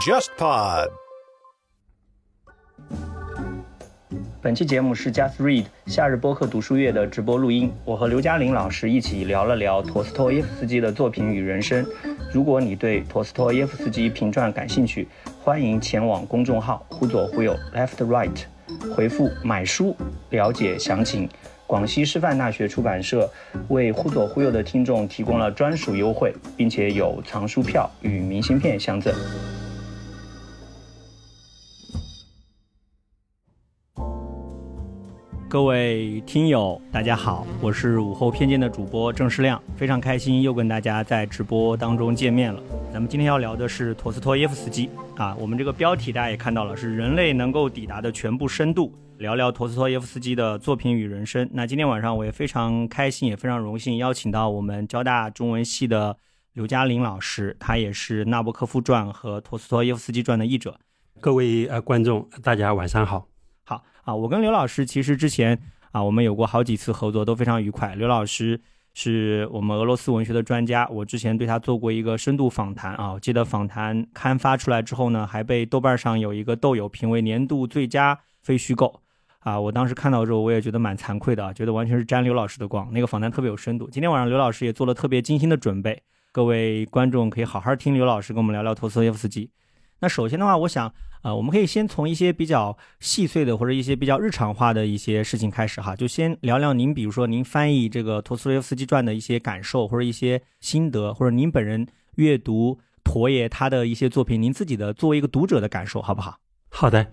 JustPod。本期节目是 Just Read 夏日播客读书月的直播录音。我和刘嘉玲老师一起聊了聊陀思妥耶夫斯基的作品与人生。如果你对陀思妥耶夫斯基评传感兴趣，欢迎前往公众号“忽左忽右 Left Right”，回复“买书”了解详情。广西师范大学出版社为“忽左忽右”的听众提供了专属优惠，并且有藏书票与明信片相赠。各位听友，大家好，我是午后偏见的主播郑世亮，非常开心又跟大家在直播当中见面了。咱们今天要聊的是陀思妥耶夫斯基啊，我们这个标题大家也看到了，是人类能够抵达的全部深度，聊聊陀思妥耶夫斯基的作品与人生。那今天晚上我也非常开心，也非常荣幸邀请到我们交大中文系的刘嘉玲老师，他也是《纳博科夫传》和《陀思妥耶夫斯基传》的译者。各位呃观众，大家晚上好。好啊，我跟刘老师其实之前啊，我们有过好几次合作，都非常愉快。刘老师是我们俄罗斯文学的专家，我之前对他做过一个深度访谈啊。我记得访谈刊发出来之后呢，还被豆瓣上有一个豆友评为年度最佳非虚构啊。我当时看到之后，我也觉得蛮惭愧的啊，觉得完全是沾刘老师的光。那个访谈特别有深度。今天晚上刘老师也做了特别精心的准备，各位观众可以好好听刘老师跟我们聊聊陀思妥耶夫斯基。那首先的话，我想。啊，我们可以先从一些比较细碎的或者一些比较日常化的一些事情开始哈，就先聊聊您，比如说您翻译这个陀思妥耶夫斯基传的一些感受或者一些心得，或者您本人阅读陀爷他的一些作品，您自己的作为一个读者的感受，好不好？好的，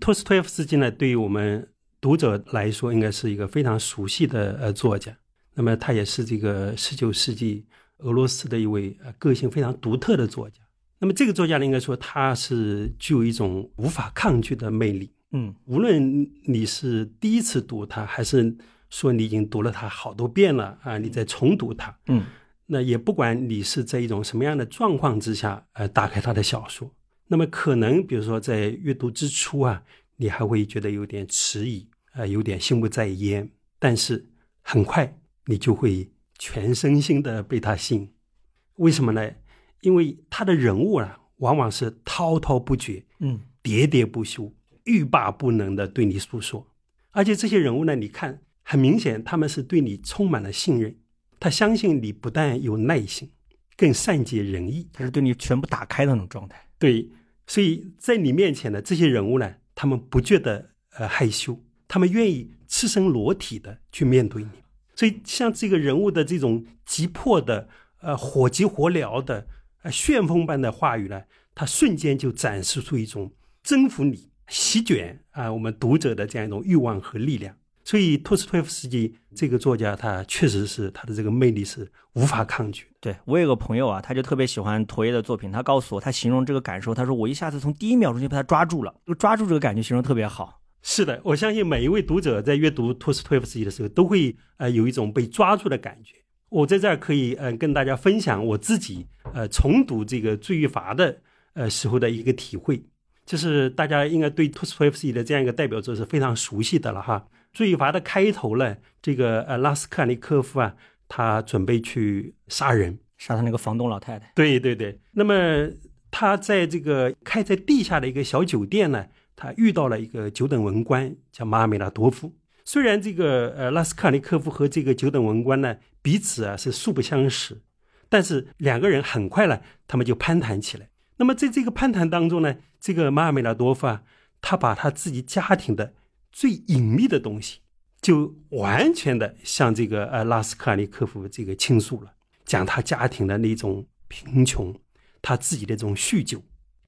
托斯托耶夫斯基呢，对于我们读者来说，应该是一个非常熟悉的呃作家。那么他也是这个十九世纪俄罗斯的一位呃个性非常独特的作家。那么这个作家呢，应该说他是具有一种无法抗拒的魅力。嗯，无论你是第一次读他，还是说你已经读了他好多遍了啊，你再重读他，嗯，那也不管你是在一种什么样的状况之下，呃，打开他的小说，那么可能比如说在阅读之初啊，你还会觉得有点迟疑，呃，有点心不在焉，但是很快你就会全身心的被他吸引。为什么呢？因为他的人物啊，往往是滔滔不绝，嗯，喋喋不休，欲罢不能的对你诉说，而且这些人物呢，你看很明显，他们是对你充满了信任，他相信你不但有耐心，更善解人意，他是对你全部打开的那种状态。对，所以在你面前的这些人物呢，他们不觉得呃害羞，他们愿意赤身裸体的去面对你。所以像这个人物的这种急迫的，呃，火急火燎的。呃旋风般的话语呢，他瞬间就展示出一种征服你、席卷啊我们读者的这样一种欲望和力量。所以，托斯托耶夫斯基这个作家，他确实是他的这个魅力是无法抗拒。对我有个朋友啊，他就特别喜欢陀耶的作品，他告诉我，他形容这个感受，他说我一下子从第一秒钟就被他抓住了，就抓住这个感觉，形容特别好。是的，我相信每一位读者在阅读托斯托耶夫斯基的时候，都会呃有一种被抓住的感觉。我在这儿可以呃跟大家分享我自己呃重读这个《罪与罚》的呃时候的一个体会，就是大家应该对托斯托耶夫斯基的这样一个代表作是非常熟悉的了哈。《罪罚》的开头呢，这个呃拉斯克尼科夫啊，他准备去杀人，杀他那个房东老太太。对对对，那么他在这个开在地下的一个小酒店呢，他遇到了一个九等文官叫马尔梅拉多夫。虽然这个呃拉斯克尼科夫和这个九等文官呢彼此啊是素不相识，但是两个人很快呢他们就攀谈起来。那么在这个攀谈当中呢，这个马尔梅拉多夫啊，他把他自己家庭的最隐秘的东西，就完全的向这个呃拉斯卡尼科夫这个倾诉了，讲他家庭的那种贫穷，他自己的这种酗酒，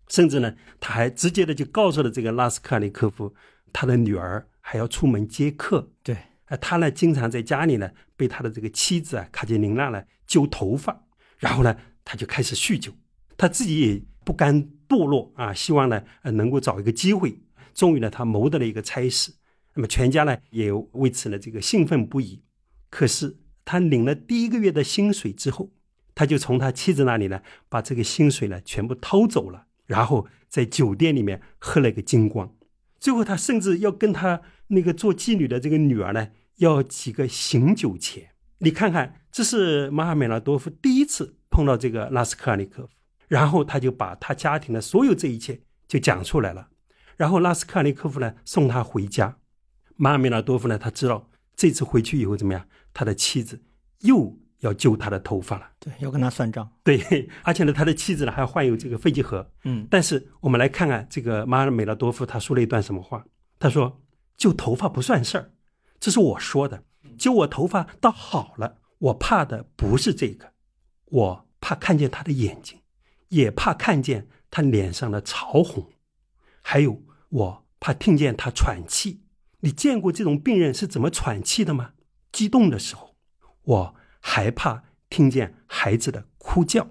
甚至呢他还直接的就告诉了这个拉斯卡尼科夫他的女儿。还要出门接客，对，呃，他呢经常在家里呢被他的这个妻子啊卡捷琳娜呢揪头发，然后呢他就开始酗酒，他自己也不甘堕落啊，希望呢呃能够找一个机会，终于呢他谋得了一个差事，那么全家呢也为此呢这个兴奋不已。可是他领了第一个月的薪水之后，他就从他妻子那里呢把这个薪水呢全部偷走了，然后在酒店里面喝了一个精光，最后他甚至要跟他。那个做妓女的这个女儿呢，要几个醒酒钱？你看看，这是马尔梅拉多夫第一次碰到这个拉斯科尔尼科夫，然后他就把他家庭的所有这一切就讲出来了。然后拉斯科尔尼科夫呢送他回家，马尔梅拉多夫呢他知道这次回去以后怎么样，他的妻子又要揪他的头发了。对，要跟他算账。对，而且呢，他的妻子呢还患有这个肺结核。嗯，但是我们来看看这个马尔梅拉多夫他说了一段什么话？他说：“揪头发不算事儿，这是我说的。揪我头发倒好了，我怕的不是这个，我怕看见他的眼睛，也怕看见他脸上的潮红，还有我怕听见他喘气。你见过这种病人是怎么喘气的吗？激动的时候，我害怕听见孩子的哭叫。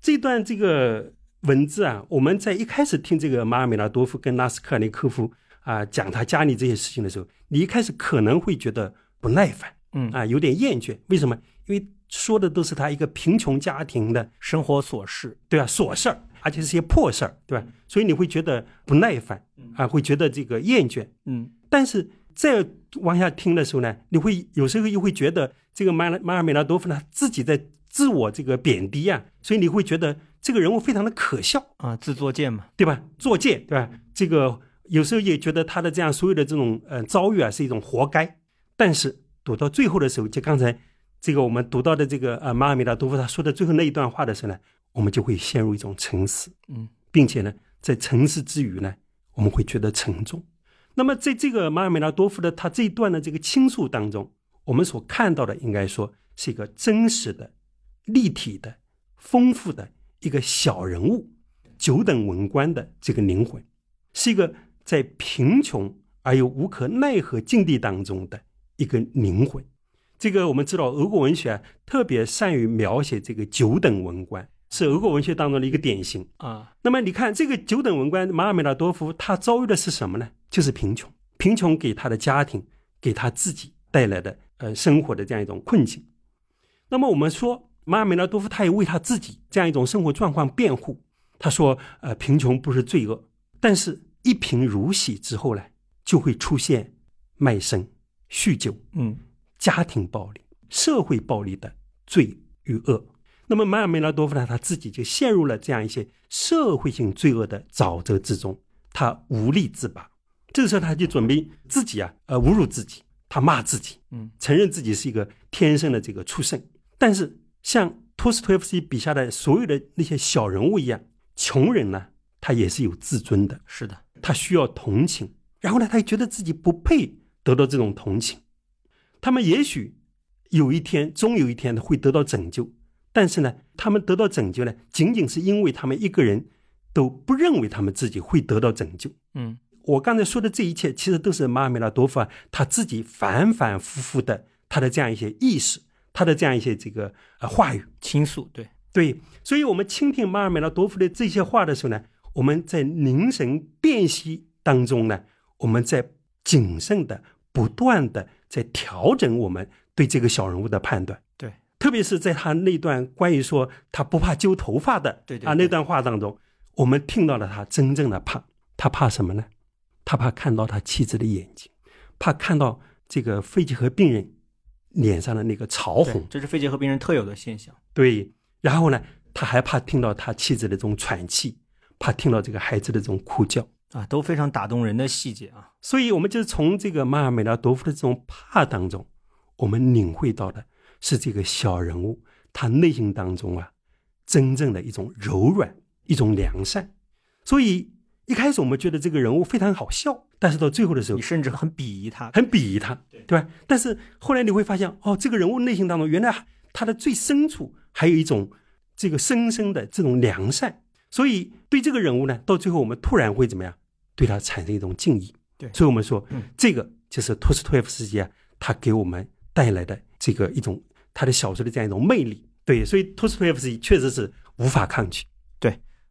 这段这个文字啊，我们在一开始听这个马尔梅拉多夫跟拉斯科尔尼科夫啊讲他家里这些事情的时候，你一开始可能会觉得不耐烦，嗯啊，有点厌倦。为什么？因为说的都是他一个贫穷家庭的，生活琐事，对吧？琐事儿，而且是些破事儿，对吧？所以你会觉得不耐烦，啊，会觉得这个厌倦。嗯但是再往下听的时候呢，你会有时候又会觉得这个马拉马尔梅拉多夫呢自己在自我这个贬低啊，所以你会觉得这个人物非常的可笑，啊，自作贱嘛。对吧？作贱，对吧？这个有时候也觉得他的这样所有的这种呃遭遇啊是一种活该。但是读到最后的时候，就刚才这个我们读到的这个呃马尔梅拉多夫他说的最后那一段话的时候呢，我们就会陷入一种沉思，嗯，并且呢，在沉思之余呢，我们会觉得沉重。那么在这个马尔梅拉多夫的他这一段的这个倾诉当中，我们所看到的应该说是一个真实的、立体的、丰富的一个小人物，九等文官的这个灵魂，是一个在贫穷而又无可奈何境地当中的一个灵魂。这个我们知道，俄国文学啊，特别善于描写这个九等文官，是俄国文学当中的一个典型。啊，那么你看，这个九等文官马尔梅拉多夫，他遭遇的是什么呢？就是贫穷，贫穷给他的家庭，给他自己带来的呃生活的这样一种困境。那么我们说，马尔梅拉多夫他也为他自己这样一种生活状况辩护。他说，呃，贫穷不是罪恶，但是一贫如洗之后呢，就会出现卖身、酗酒、嗯家庭暴力、社会暴力的罪与恶。那么马尔梅拉多夫呢，他自己就陷入了这样一些社会性罪恶的沼泽之中，他无力自拔。这个时候，他就准备自己啊，呃，侮辱自己，他骂自己，嗯，承认自己是一个天生的这个畜生。但是，像托斯托耶夫斯基笔下的所有的那些小人物一样，穷人呢，他也是有自尊的，是的，他需要同情，然后呢，他又觉得自己不配得到这种同情。他们也许有一天，终有一天会得到拯救，但是呢，他们得到拯救呢，仅仅是因为他们一个人都不认为他们自己会得到拯救。嗯我刚才说的这一切，其实都是马尔梅拉多夫啊他自己反反复复的他的这样一些意识，他的这样一些这个呃话语。倾诉，对，对，所以我们倾听马尔梅拉多夫的这些话的时候呢，我们在凝神辨析当中呢，我们在谨慎的、不断的在调整我们对这个小人物的判断。对，特别是在他那段关于说他不怕揪头发的啊对对对那段话当中，我们听到了他真正的怕，他怕什么呢？他怕看到他妻子的眼睛，怕看到这个肺结核病人脸上的那个潮红。这是肺结核病人特有的现象。对，然后呢，他还怕听到他妻子的这种喘气，怕听到这个孩子的这种哭叫。啊，都非常打动人的细节啊。所以，我们就是从这个马尔梅拉多夫的这种怕当中，我们领会到的是这个小人物他内心当中啊，真正的一种柔软，一种良善。所以一开始我们觉得这个人物非常好笑，但是到最后的时候你，甚至很鄙夷他。很鄙夷他，对吧？但是后来你会发现，哦，这个人物内心当中，原来他的最深处还有一种这个深深的这种良善，所以对这个人物呢，到最后我们突然会怎么样？对他产生一种敬意。对所以我们说，嗯这个就是托斯托耶夫斯基啊，他给我们带来的这个一种他的小说的这样一种魅力。对，所以托斯托耶夫斯基确实是无法抗拒。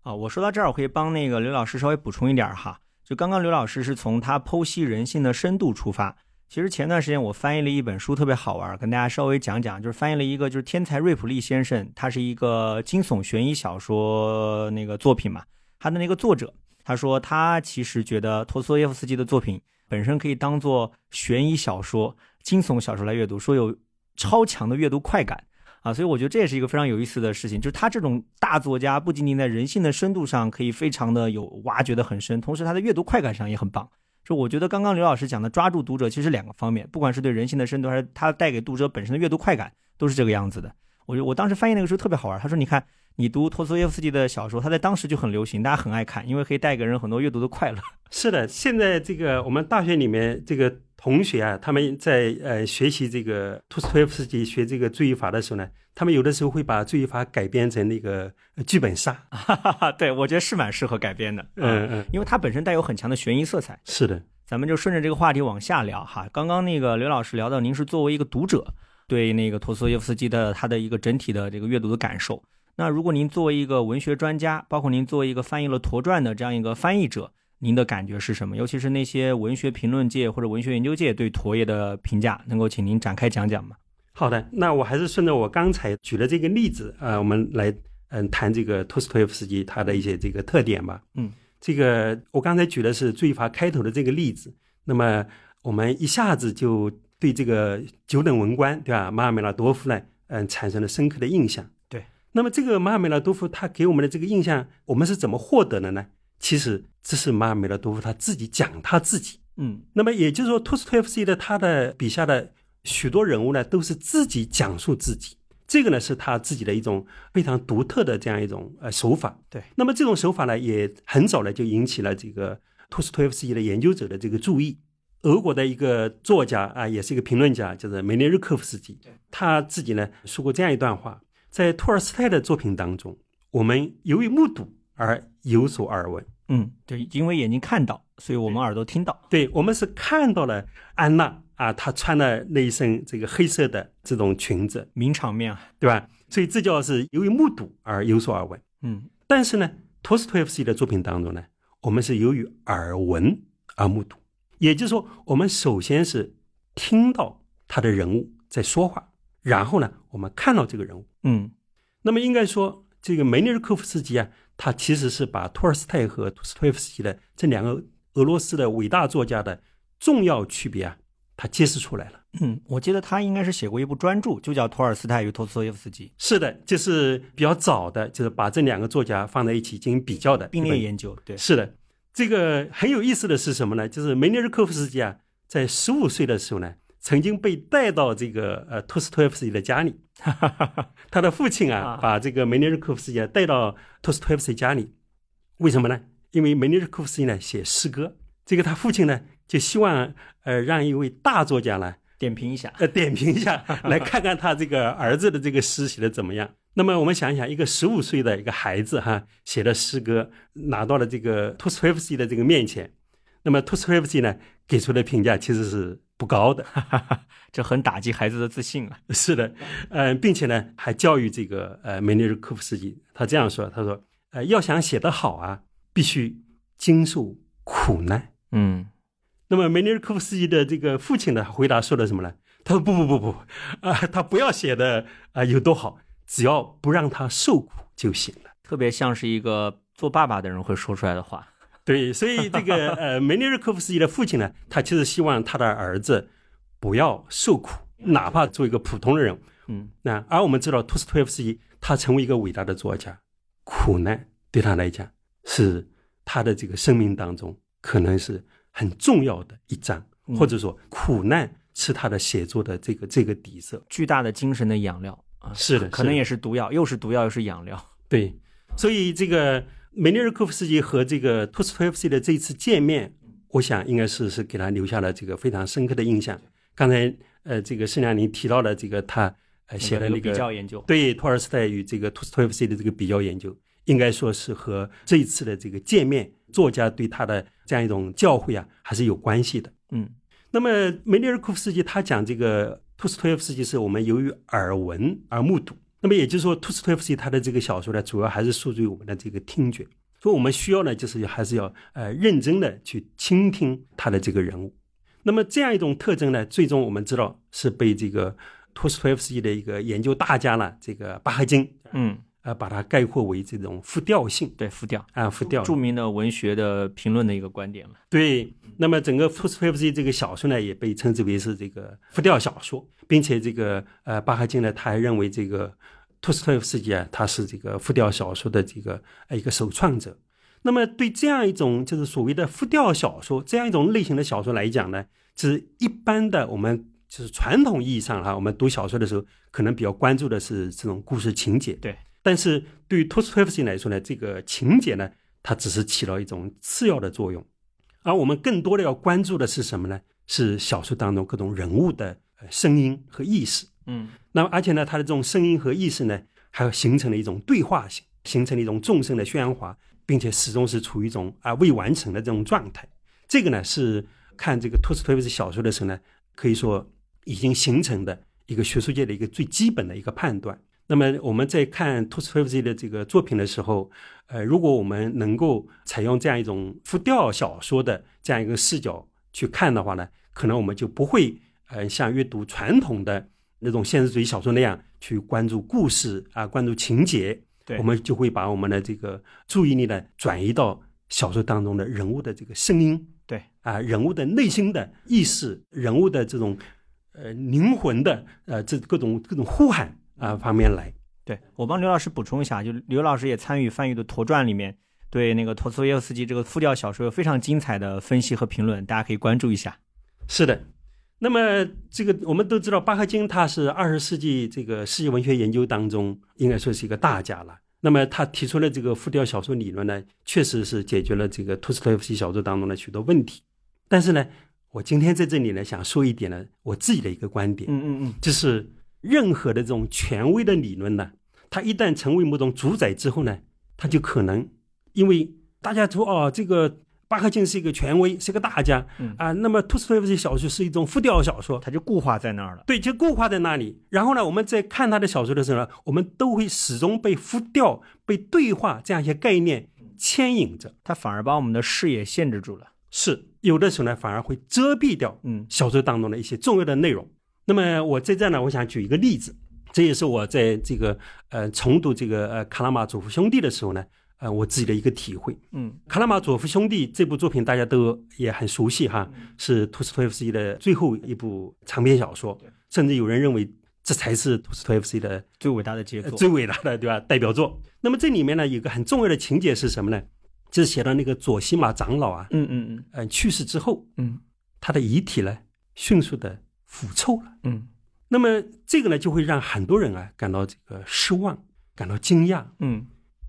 啊，我说到这儿，我可以帮那个刘老师稍微补充一点哈。就刚刚刘老师是从他剖析人性的深度出发。其实前段时间我翻译了一本书，特别好玩，跟大家稍微讲讲。就是翻译了一个，就是天才瑞普利先生，他是一个惊悚悬疑小说那个作品嘛。他的那个作者他说，他其实觉得托斯托耶夫斯基的作品本身可以当做悬疑小说、惊悚小说来阅读，说有超强的阅读快感啊，所以我觉得这也是一个非常有意思的事情，就是他这种大作家不仅仅在人性的深度上可以非常的有挖掘的很深，同时他的阅读快感上也很棒。就我觉得刚刚刘老师讲的抓住读者，其实两个方面，不管是对人性的深度，还是他带给读者本身的阅读快感，都是这个样子的。我我当时翻译那个时候特别好玩，他说你看。你读托斯托耶夫斯基的小说，他在当时就很流行，大家很爱看，因为可以带给人很多阅读的快乐。是的，现在这个我们大学里面这个同学啊，他们在呃学习这个托斯托耶夫斯基学这个注意法的时候呢，他们有的时候会把注意法改编成那个剧本杀。对，我觉得是蛮适合改编的。嗯嗯，因为它本身带有很强的悬疑色彩。是的，咱们就顺着这个话题往下聊哈。刚刚那个刘老师聊到，您是作为一个读者，对那个托斯托耶夫斯基的他的一个整体的这个阅读的感受。那如果您作为一个文学专家，包括您作为一个翻译了陀传的这样一个翻译者，您的感觉是什么？尤其是那些文学评论界或者文学研究界对陀爷的评价，能够请您展开讲讲吗？好的，那我还是顺着我刚才举的这个例子啊，我们来嗯谈这个托斯托耶夫斯基他的一些这个特点吧。嗯，这个我刚才举的是《罪罚》开头的这个例子，那么我们一下子就对这个九等文官对吧，马尔梅拉多夫呢，嗯，产生了深刻的印象。那么这个马尔梅拉多夫他给我们的这个印象，我们是怎么获得的呢？其实这是马尔梅拉多夫他自己讲他自己，嗯，那么也就是说，托斯托耶夫斯基的他的笔下的许多人物呢，都是自己讲述自己，这个呢是他自己的一种非常独特的这样一种呃手法。对，那么这种手法呢，也很早呢就引起了这个托斯托耶夫斯基的研究者的这个注意。俄国的一个作家啊，也是一个评论家，就是梅涅日科夫斯基，他自己呢说过这样一段话。在托尔斯泰的作品当中，我们由于目睹而有所耳闻。嗯，对，因为眼睛看到，所以我们耳朵听到。对，我们是看到了安娜啊，她穿的那一身这个黑色的这种裙子，名场面啊，对吧？所以这叫是由于目睹而有所耳闻。嗯，但是呢，托斯托耶夫斯基的作品当中呢，我们是由于耳闻而目睹，也就是说，我们首先是听到他的人物在说话。然后呢，我们看到这个人物，嗯，那么应该说，这个梅尼日科夫斯基啊，他其实是把托尔斯泰和托斯托耶夫斯基的这两个俄罗斯的伟大作家的重要区别啊，他揭示出来了。嗯，我记得他应该是写过一部专著，就叫《托尔斯泰与托斯托耶夫斯基》。是的，就是比较早的，就是把这两个作家放在一起进行比较的并列研究。对，是的，这个很有意思的是什么呢？就是梅尼日科夫斯基啊，在十五岁的时候呢。曾经被带到这个呃托斯托耶夫斯基的家里，他的父亲啊，把这个梅尼日科夫斯基带到托斯托耶夫斯基家里，为什么呢？因为梅尼日科夫斯基呢写诗歌，这个他父亲呢就希望呃让一位大作家呢点评一下，呃点评一下，来看看他这个儿子的这个诗写的怎么样。那么我们想一想，一个十五岁的一个孩子哈写的诗歌拿到了这个托斯托耶夫斯基的这个面前，那么托斯托耶夫斯基呢给出的评价其实是。不高的，这很打击孩子的自信啊！是的，嗯，并且呢，还教育这个呃梅尼日科夫斯基，他这样说：“他说，呃，要想写得好啊，必须经受苦难。”嗯，那么梅尼日科夫斯基的这个父亲呢回答说的什么呢？他说：“不不不不，啊，他不要写的啊有多好，只要不让他受苦就行了。”特别像是一个做爸爸的人会说出来的话。对，所以这个呃，梅尼日科夫斯基的父亲呢，他其实希望他的儿子不要受苦，哪怕做一个普通的人。嗯，那而我们知道，托斯托耶夫斯基他成为一个伟大的作家，苦难对他来讲是他的这个生命当中可能是很重要的一章，或者说苦难是他的写作的这个这个底色，巨大的精神的养料啊。是的，可能也是毒药，又是毒药又是养料。对，所以这个。梅尼尔科夫斯基和这个托斯托耶夫斯基的这一次见面，我想应该是是给他留下了这个非常深刻的印象。刚才呃，这个盛亮您提到了这个他呃写的那个比较研究，对托尔斯泰与这个托斯托耶夫斯基的这个比较研究，应该说是和这一次的这个见面，作家对他的这样一种教诲啊，还是有关系的。嗯，那么梅尼尔科夫斯基他讲这个托斯托耶夫斯基是我们由于耳闻而目睹。那么也就是说，托斯托耶夫斯基他的这个小说呢，主要还是诉诸于我们的这个听觉。所以我们需要呢，就是还是要呃认真的去倾听他的这个人物。那么这样一种特征呢，最终我们知道是被这个托斯托耶夫斯基的一个研究大家呢，这个巴赫金，嗯，呃，把它概括为这种复调性对，复调，啊，复调。著名的文学的评论的一个观点了。对，那么整个托斯托耶夫斯基这个小说呢，也被称之为是这个复调小说，并且这个呃巴赫金呢，他还认为这个托斯托耶夫斯基啊，他是这个复调小说的这个呃一个首创者。那么对这样一种就是所谓的复调小说这样一种类型的小说来讲呢，就是一般的我们就是传统意义上哈，我们读小说的时候可能比较关注的是这种故事情节。对。但是对于托斯托耶夫斯基来说呢，这个情节呢，它只是起到一种次要的作用，而我们更多的要关注的是什么呢？是小说当中各种人物的声音和意识。嗯，那么而且呢，他的这种声音和意识呢，还形成了一种对话性，形成了一种众生的喧哗，并且始终是处于一种啊未完成的这种状态。这个呢，是看这个托斯托耶夫斯小说的时候呢，可以说已经形成的一个学术界的一个最基本的一个判断。那么我们在看托斯托耶夫斯的这个作品的时候，呃，如果我们能够采用这样一种复调小说的这样一个视角去看的话呢，可能我们就不会呃像阅读传统的那种现实主义小说那样去关注故事啊，关注情节。对，我们就会把我们的这个注意力呢转移到小说当中的人物的这个声音。对，啊，人物的内心的意识，人物的这种呃灵魂的呃这各种各种呼喊。啊，方面来，对我帮刘老师补充一下，就刘老师也参与翻译的《陀传》里面，对那个托斯托耶夫斯基这个复调小说有非常精彩的分析和评论，大家可以关注一下。是的，那么这个我们都知道，巴赫金他是二十世纪这个世界文学研究当中应该说是一个大家了。那么他提出了这个复调小说理论呢，确实是解决了这个托斯托耶夫斯基小说当中的许多问题。但是呢，我今天在这里呢，想说一点呢，我自己的一个观点，嗯嗯嗯，就是。任何的这种权威的理论呢，它一旦成为某种主宰之后呢，它就可能因为大家说哦，这个巴赫金是一个权威，是个大家，啊，那么托斯托耶夫斯基小说是一种复调小说，它就固化在那儿了。对，就固化在那里。然后呢，我们在看他的小说的时候呢，我们都会始终被复调、被对话这样一些概念牵引着，它反而把我们的视野限制住了。是有的时候呢，反而会遮蔽掉嗯小说当中的一些重要的内容。那么我在这呢，我想举一个例子，这也是我在这个呃重读这个呃《卡拉马佐夫兄弟》的时候呢，呃我自己的一个体会。嗯，《卡拉马佐夫兄弟》这部作品大家都也很熟悉哈，是托斯托耶夫斯基的最后一部长篇小说，甚至有人认为这才是托斯托耶夫斯基的最伟大的杰作，最伟大的对吧？代表作。那么这里面呢，有个很重要的情节是什么呢？就是写到那个佐西马长老啊，嗯嗯嗯，呃去世之后，嗯，他的遗体呢，迅速的。腐臭了，嗯，那么这个呢，就会让很多人啊感到这个失望，感到惊讶，嗯，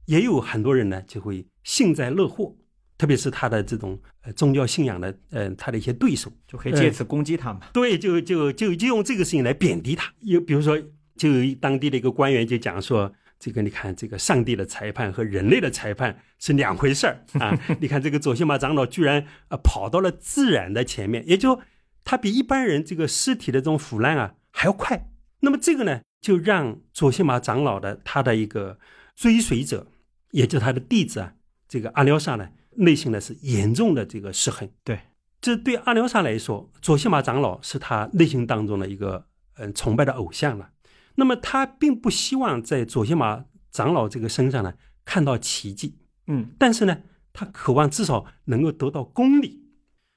也有很多人呢就会幸灾乐祸，特别是他的这种呃宗教信仰的呃他的一些对手，就可以借此攻击他嘛，对，就就就就用这个事情来贬低他，有比如说，就有当地的一个官员就讲说，这个你看这个上帝的裁判和人类的裁判是两回事儿啊，你看这个左西马长老居然啊跑到了自然的前面，也就。他比一般人这个尸体的这种腐烂啊还要快，那么这个呢，就让左西马长老的他的一个追随者，也就他的弟子啊，这个阿廖沙呢，内心呢是严重的这个失衡。对，这对阿廖沙来说，左西玛长老是他内心当中的一个嗯崇拜的偶像了。那么他并不希望在左西玛长老这个身上呢看到奇迹，嗯，但是呢，他渴望至少能够得到公理。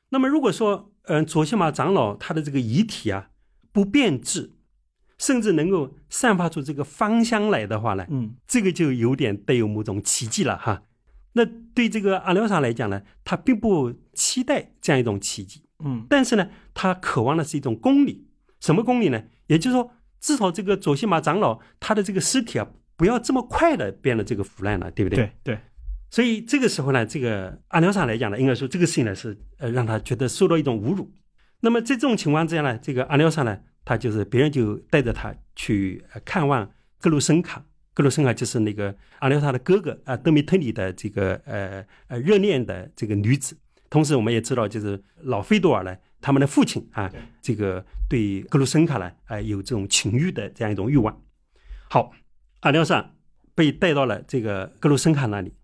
那么如果说，嗯，左西玛长老他的这个遗体啊不变质，甚至能够散发出这个芳香来的话呢，嗯，这个就有点带有某种奇迹了哈。那对这个阿廖沙来讲呢，他并不期待这样一种奇迹，嗯，但是呢，他渴望的是一种公理。什么公理呢？也就是说，至少这个左西马长老他的这个尸体啊，不要这么快的变得这个腐烂了，对不对？对对。所以这个时候呢，这个阿廖沙来讲呢，应该说这个事情呢是呃让他觉得受到一种侮辱。那么在这种情况之下呢，这个阿廖沙呢，他就是别人就带着他去看望格鲁森卡。格鲁森卡就是那个阿廖沙的哥哥啊，德米特里的这个呃呃热恋的这个女子。同时我们也知道，就是老费多尔呢，他们的父亲啊，这个对格鲁森卡呢，啊有这种情欲的这样一种欲望。好，阿廖沙被带到了这个格鲁森卡那里。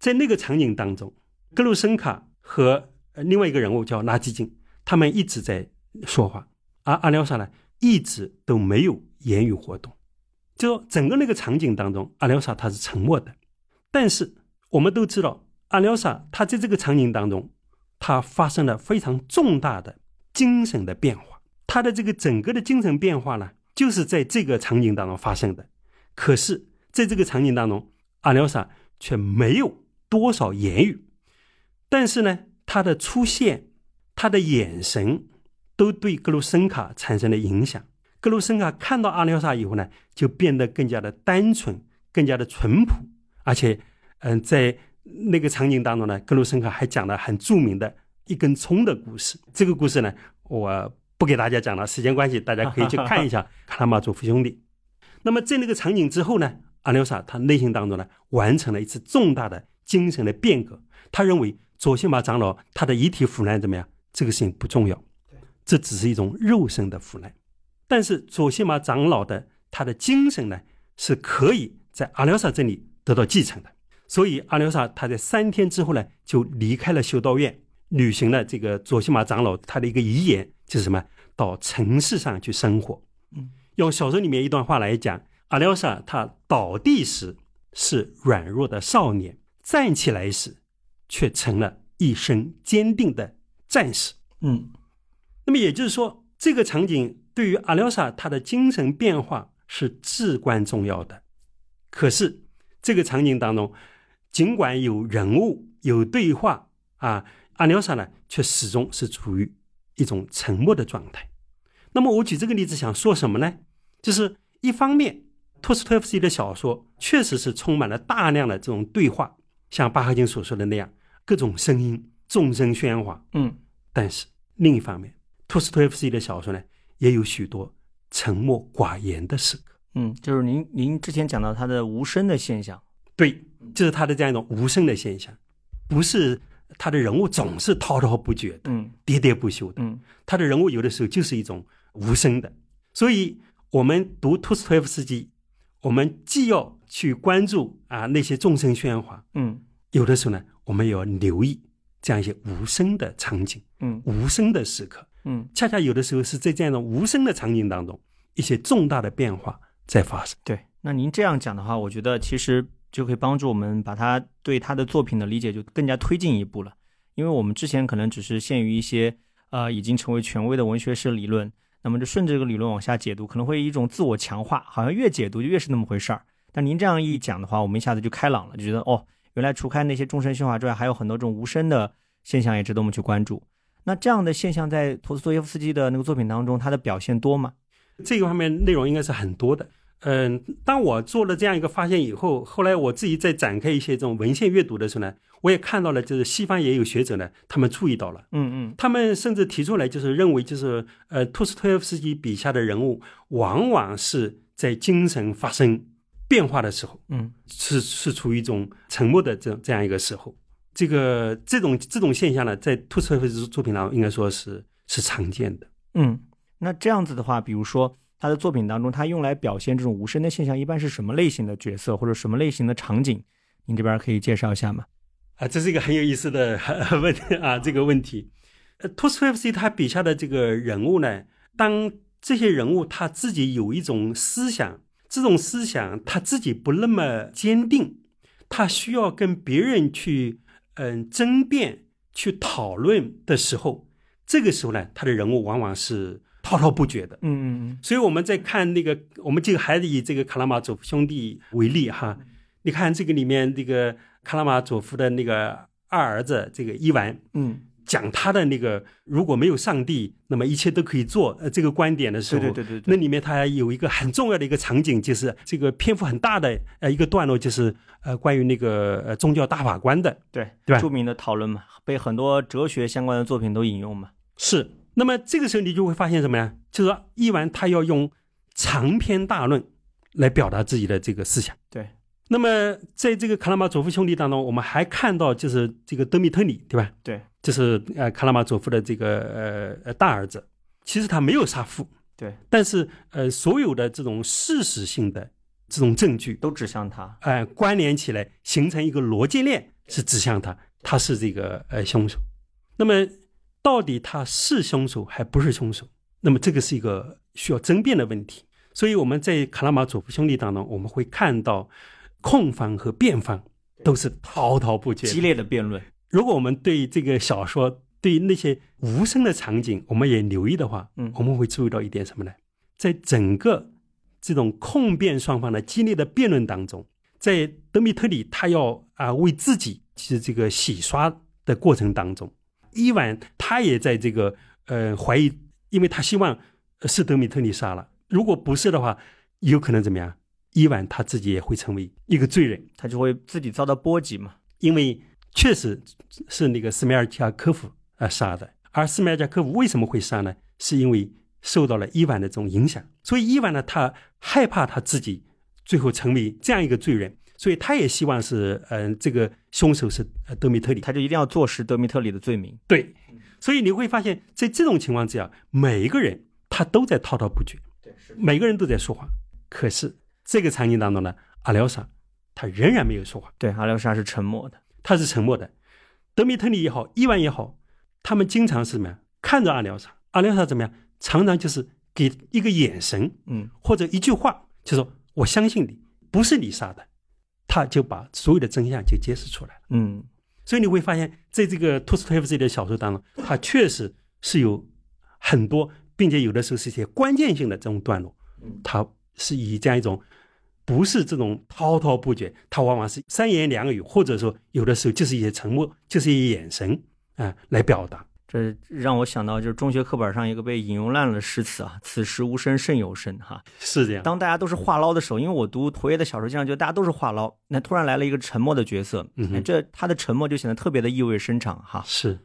在那个场景当中，格鲁森卡和另外一个人物叫拉基金，他们一直在说话，而阿廖沙呢一直都没有言语活动，就整个那个场景当中，阿廖沙他是沉默的，但是我们都知道，阿廖沙他在这个场景当中，他发生了非常重大的精神的变化，他的这个整个的精神变化呢，就是在这个场景当中发生的。可是，在这个场景当中，阿廖沙却没有多少言语，但是呢，他的出现，他的眼神，都对格鲁森卡产生了影响。格鲁森卡看到阿廖沙以后呢，就变得更加的单纯，更加的淳朴，而且，嗯，在那个场景当中呢，格鲁森卡还讲了很著名的一根葱的故事。这个故事呢，我不给大家讲了，时间关系，大家可以去看一下《卡拉马佐夫兄弟》。那么在那个场景之后呢，阿廖沙他内心当中呢，完成了一次重大的精神的变革。他认为左西马长老他的遗体腐烂怎么样？这个事情不重要，这只是一种肉身的腐烂。但是左西马长老的他的精神呢，是可以在阿廖沙这里得到继承的。所以阿廖沙他在三天之后呢，就离开了修道院，履行了这个左西马长老他的一个遗言，就是什么？到城市上去生活。嗯，用小说里面一段话来讲，阿廖沙他倒地时是软弱的少年，站起来时却成了一身坚定的战士。嗯，那么也就是说，这个场景。对于阿廖沙，他的精神变化是至关重要的。可是这个场景当中，尽管有人物有对话啊，阿廖沙呢却始终是处于一种沉默的状态。那么我举这个例子想说什么呢？就是一方面，托斯托夫斯基的小说确实是充满了大量的这种对话，像巴赫金所说的那样，各种声音，众声喧哗。嗯，但是另一方面，托斯托耶夫斯基的小说呢？也有许多沉默寡言的时刻。嗯，就是您您之前讲到他的无声的现象，对，就是他的这样一种无声的现象，不是他的人物总是滔滔不绝的，嗯，喋喋不休的，嗯，他的人物有的时候就是一种无声的。所以，我们读托斯托耶夫斯基，我们既要去关注啊那些众生喧哗，嗯，有的时候呢，我们也要留意这样一些无声的场景，嗯，无声的时刻。嗯，恰恰有的时候是在这样的无声的场景当中，一些重大的变化在发生。对，那您这样讲的话，我觉得其实就可以帮助我们把他对他的作品的理解就更加推进一步了。因为我们之前可能只是限于一些呃已经成为权威的文学史理论，那么就顺着这个理论往下解读，可能会一种自我强化，好像越解读就越是那么回事儿。但您这样一讲的话，我们一下子就开朗了，就觉得哦，原来除开那些众声喧哗之外，还有很多这种无声的现象也值得我们去关注。那这样的现象在陀思妥耶夫斯基的那个作品当中，他的表现多吗？这个方面内容应该是很多的。嗯，当我做了这样一个发现以后，后来我自己在展开一些这种文献阅读的时候呢，我也看到了，就是西方也有学者呢，他们注意到了，嗯嗯，他们甚至提出来，就是认为，就是呃，托斯托耶夫斯基笔下的人物，往往是在精神发生变化的时候，嗯，是是处于一种沉默的这这样一个时候。这个这种这种现象呢，在托斯托耶夫斯作品当中应该说是是常见的。嗯，那这样子的话，比如说他的作品当中，他用来表现这种无声的现象，一般是什么类型的角色或者什么类型的场景？您这边可以介绍一下吗？啊，这是一个很有意思的问题 啊，这个问题。呃，托斯托耶夫斯基他笔下的这个人物呢，当这些人物他自己有一种思想，这种思想他自己不那么坚定，他需要跟别人去。嗯，争辩去讨论的时候，这个时候呢，他的人物往往是滔滔不绝的。嗯嗯嗯。所以我们在看那个，我们这个还是以这个卡拉马佐夫兄弟为例哈。你看这个里面这个卡拉马佐夫的那个二儿子这个伊万，嗯。讲他的那个如果没有上帝，那么一切都可以做。呃，这个观点的时候，对对对对，那里面他还有一个很重要的一个场景，就是这个篇幅很大的呃一个段落，就是呃关于那个呃宗教大法官的，对对吧？著名的讨论嘛，被很多哲学相关的作品都引用嘛。是。那么这个时候你就会发现什么呀？就是说，伊完他要用长篇大论来表达自己的这个思想。对。那么，在这个卡拉马佐夫兄弟当中，我们还看到就是这个德米特里，对吧？对，就是呃卡拉马佐夫的这个呃呃大儿子，其实他没有杀父，对，但是呃所有的这种事实性的这种证据都指向他，哎，关联起来形成一个逻辑链，是指向他，他是这个呃凶手。那么，到底他是凶手还不是凶手？那么这个是一个需要争辩的问题。所以我们在卡拉马佐夫兄弟当中，我们会看到控方和辩方都是滔滔不绝、激烈的辩论。如果我们对这个小说对那些无声的场景，我们也留意的话，嗯我们会注意到一点什么呢？在整个这种控辩双方的激烈的辩论当中，在德米特里他要啊、为自己其实这个洗刷的过程当中，伊万他也在这个呃怀疑，因为他希望呃是德米特里杀了，如果不是的话，有可能怎么样？伊万他自己也会成为一个罪人。他就会自己遭到波及嘛。因为确实是那个斯梅尔加科夫啊杀的，而斯梅尔加科夫为什么会杀呢？是因为受到了伊万的这种影响，所以伊万呢，他害怕他自己最后成为这样一个罪人，所以他也希望是，嗯、这个凶手是呃德米特里。他就一定要坐实德米特里的罪名。对，所以你会发现在这种情况之下，每一个人他都在滔滔不绝，对，是每个人都在说谎，可是这个场景当中呢，阿廖沙他仍然没有说话。对，阿廖沙是沉默的。他是沉默的。德米特里也好，伊万也好，他们经常是什么呀？看着阿廖沙，阿廖沙怎么样？常常就是给一个眼神嗯，或者一句话，就说我相信你，不是你杀的，他就把所有的真相就揭示出来了。嗯，所以你会发现，在这个托斯托耶夫斯基的小说当中，他确实是有很多，并且有的时候是一些关键性的这种段落嗯，他是以这样一种不是这种滔滔不绝，他往往是三言两语，或者说有的时候就是一些沉默，就是一些眼神啊、来表达。这让我想到就是中学课本上一个被引用烂了的诗词啊，“此时无声胜有声”哈。是这样，当大家都是话唠的时候，因为我读陀耶的小说，经常觉得大家都是话唠，那突然来了一个沉默的角色，这他的沉默就显得特别的意味深长哈。是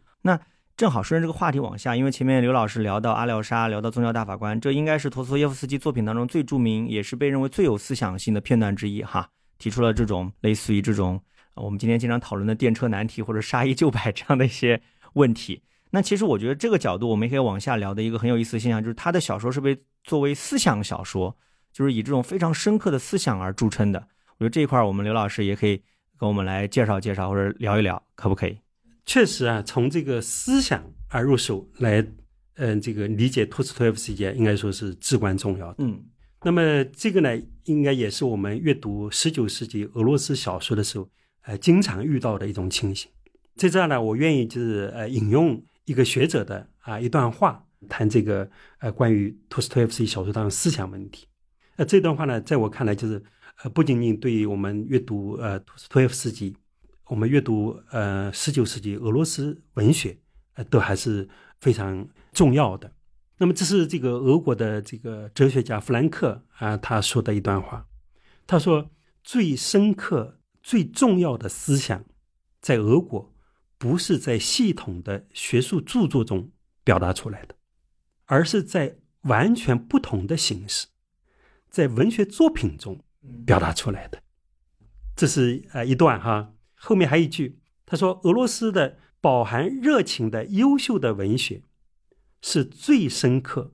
正好顺着这个话题往下，因为前面刘老师聊到阿廖沙，聊到宗教大法官，这应该是陀思妥耶夫斯基作品当中最著名，也是被认为最有思想性的片段之一哈。提出了这种类似于这种我们今天经常讨论的电车难题或者杀一救百这样的一些问题。那其实我觉得这个角度我们也可以往下聊的一个很有意思的现象，就是他的小说是被作为思想小说，就是以这种非常深刻的思想而著称的。我觉得这一块我们刘老师也可以跟我们来介绍介绍或者聊一聊，可不可以？确实啊，从这个思想而入手来，嗯、这个理解托斯托耶夫斯基，应该说是至关重要的。嗯那么这个呢，应该也是我们阅读十九世纪俄罗斯小说的时候，呃，经常遇到的一种情形。在这儿呢，我愿意就是呃引用一个学者的啊一段话，谈这个呃关于托斯托耶夫斯基小说当中思想问题。呃，这段话呢，在我看来就是呃不仅仅对于我们阅读呃托斯托耶夫斯基，我们阅读呃十九世纪俄罗斯文学，呃都还是非常重要的。那么这是这个俄国的这个哲学家弗兰克啊，他说的一段话。他说：“最深刻、最重要的思想，在俄国不是在系统的学术著作中表达出来的，而是在完全不同的形式，在文学作品中表达出来的。”这是呃一段哈，后面还有一句，他说：“俄罗斯的饱含热情的优秀的文学。”是最深刻、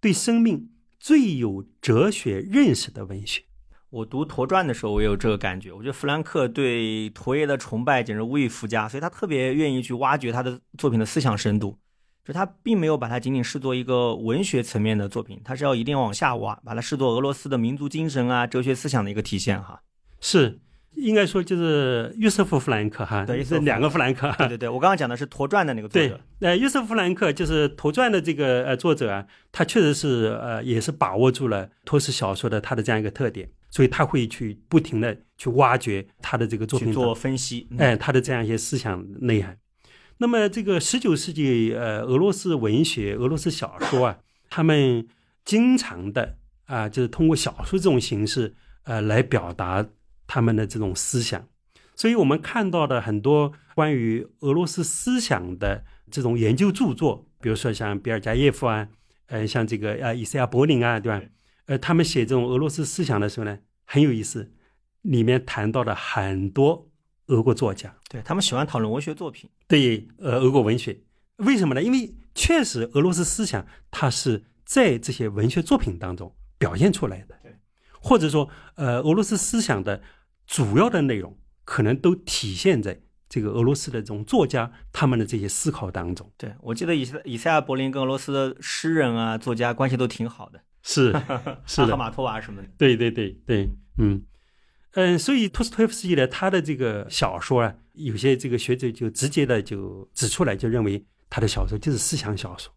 对生命最有哲学认识的文学。我读《陀传》的时候，我也有这个感觉。我觉得弗兰克对陀耶的崇拜简直无以复加，所以他特别愿意去挖掘他的作品的思想深度。就他并没有把它仅仅视作一个文学层面的作品，他是要一定要往下挖，把它视作俄罗斯的民族精神啊、哲学思想的一个体现哈。是，应该说就是约瑟夫·弗兰克哈，对约瑟夫这两个弗兰克。对对对，我刚刚讲的是《陀传》的那个作对者。，呃，约瑟夫·弗兰克就是《陀传》的这个呃作者啊，他确实是呃也是把握住了托斯小说的他的这样一个特点，所以他会去不停的去挖掘他的这个作品去做分析，嗯哎，他的这样一些思想内涵。那么，这个十九世纪呃，俄罗斯文学、俄罗斯小说啊，他们经常的啊，就是通过小说这种形式呃来表达他们的这种思想。所以我们看到的很多关于俄罗斯思想的这种研究著作，比如说像比尔加耶夫啊，呃，像这个呃以赛亚柏林啊，对吧？呃，他们写这种俄罗斯思想的时候呢，很有意思，里面谈到的很多俄国作家。对他们喜欢讨论文学作品。对呃俄国文学，为什么呢？因为确实俄罗斯思想它是在这些文学作品当中表现出来的，对，或者说呃俄罗斯思想的主要的内容可能都体现在这个俄罗斯的这种作家他们的这些思考当中。对我记得以赛以赛亚柏林跟俄罗斯的诗人啊、作家关系都挺好的。是 是的，阿玛托娃什么的。对对对对，嗯嗯，所以托斯托耶夫斯基呢，他的这个小说啊，有些这个学者就直接的就指出来，就认为他的小说就是思想小说，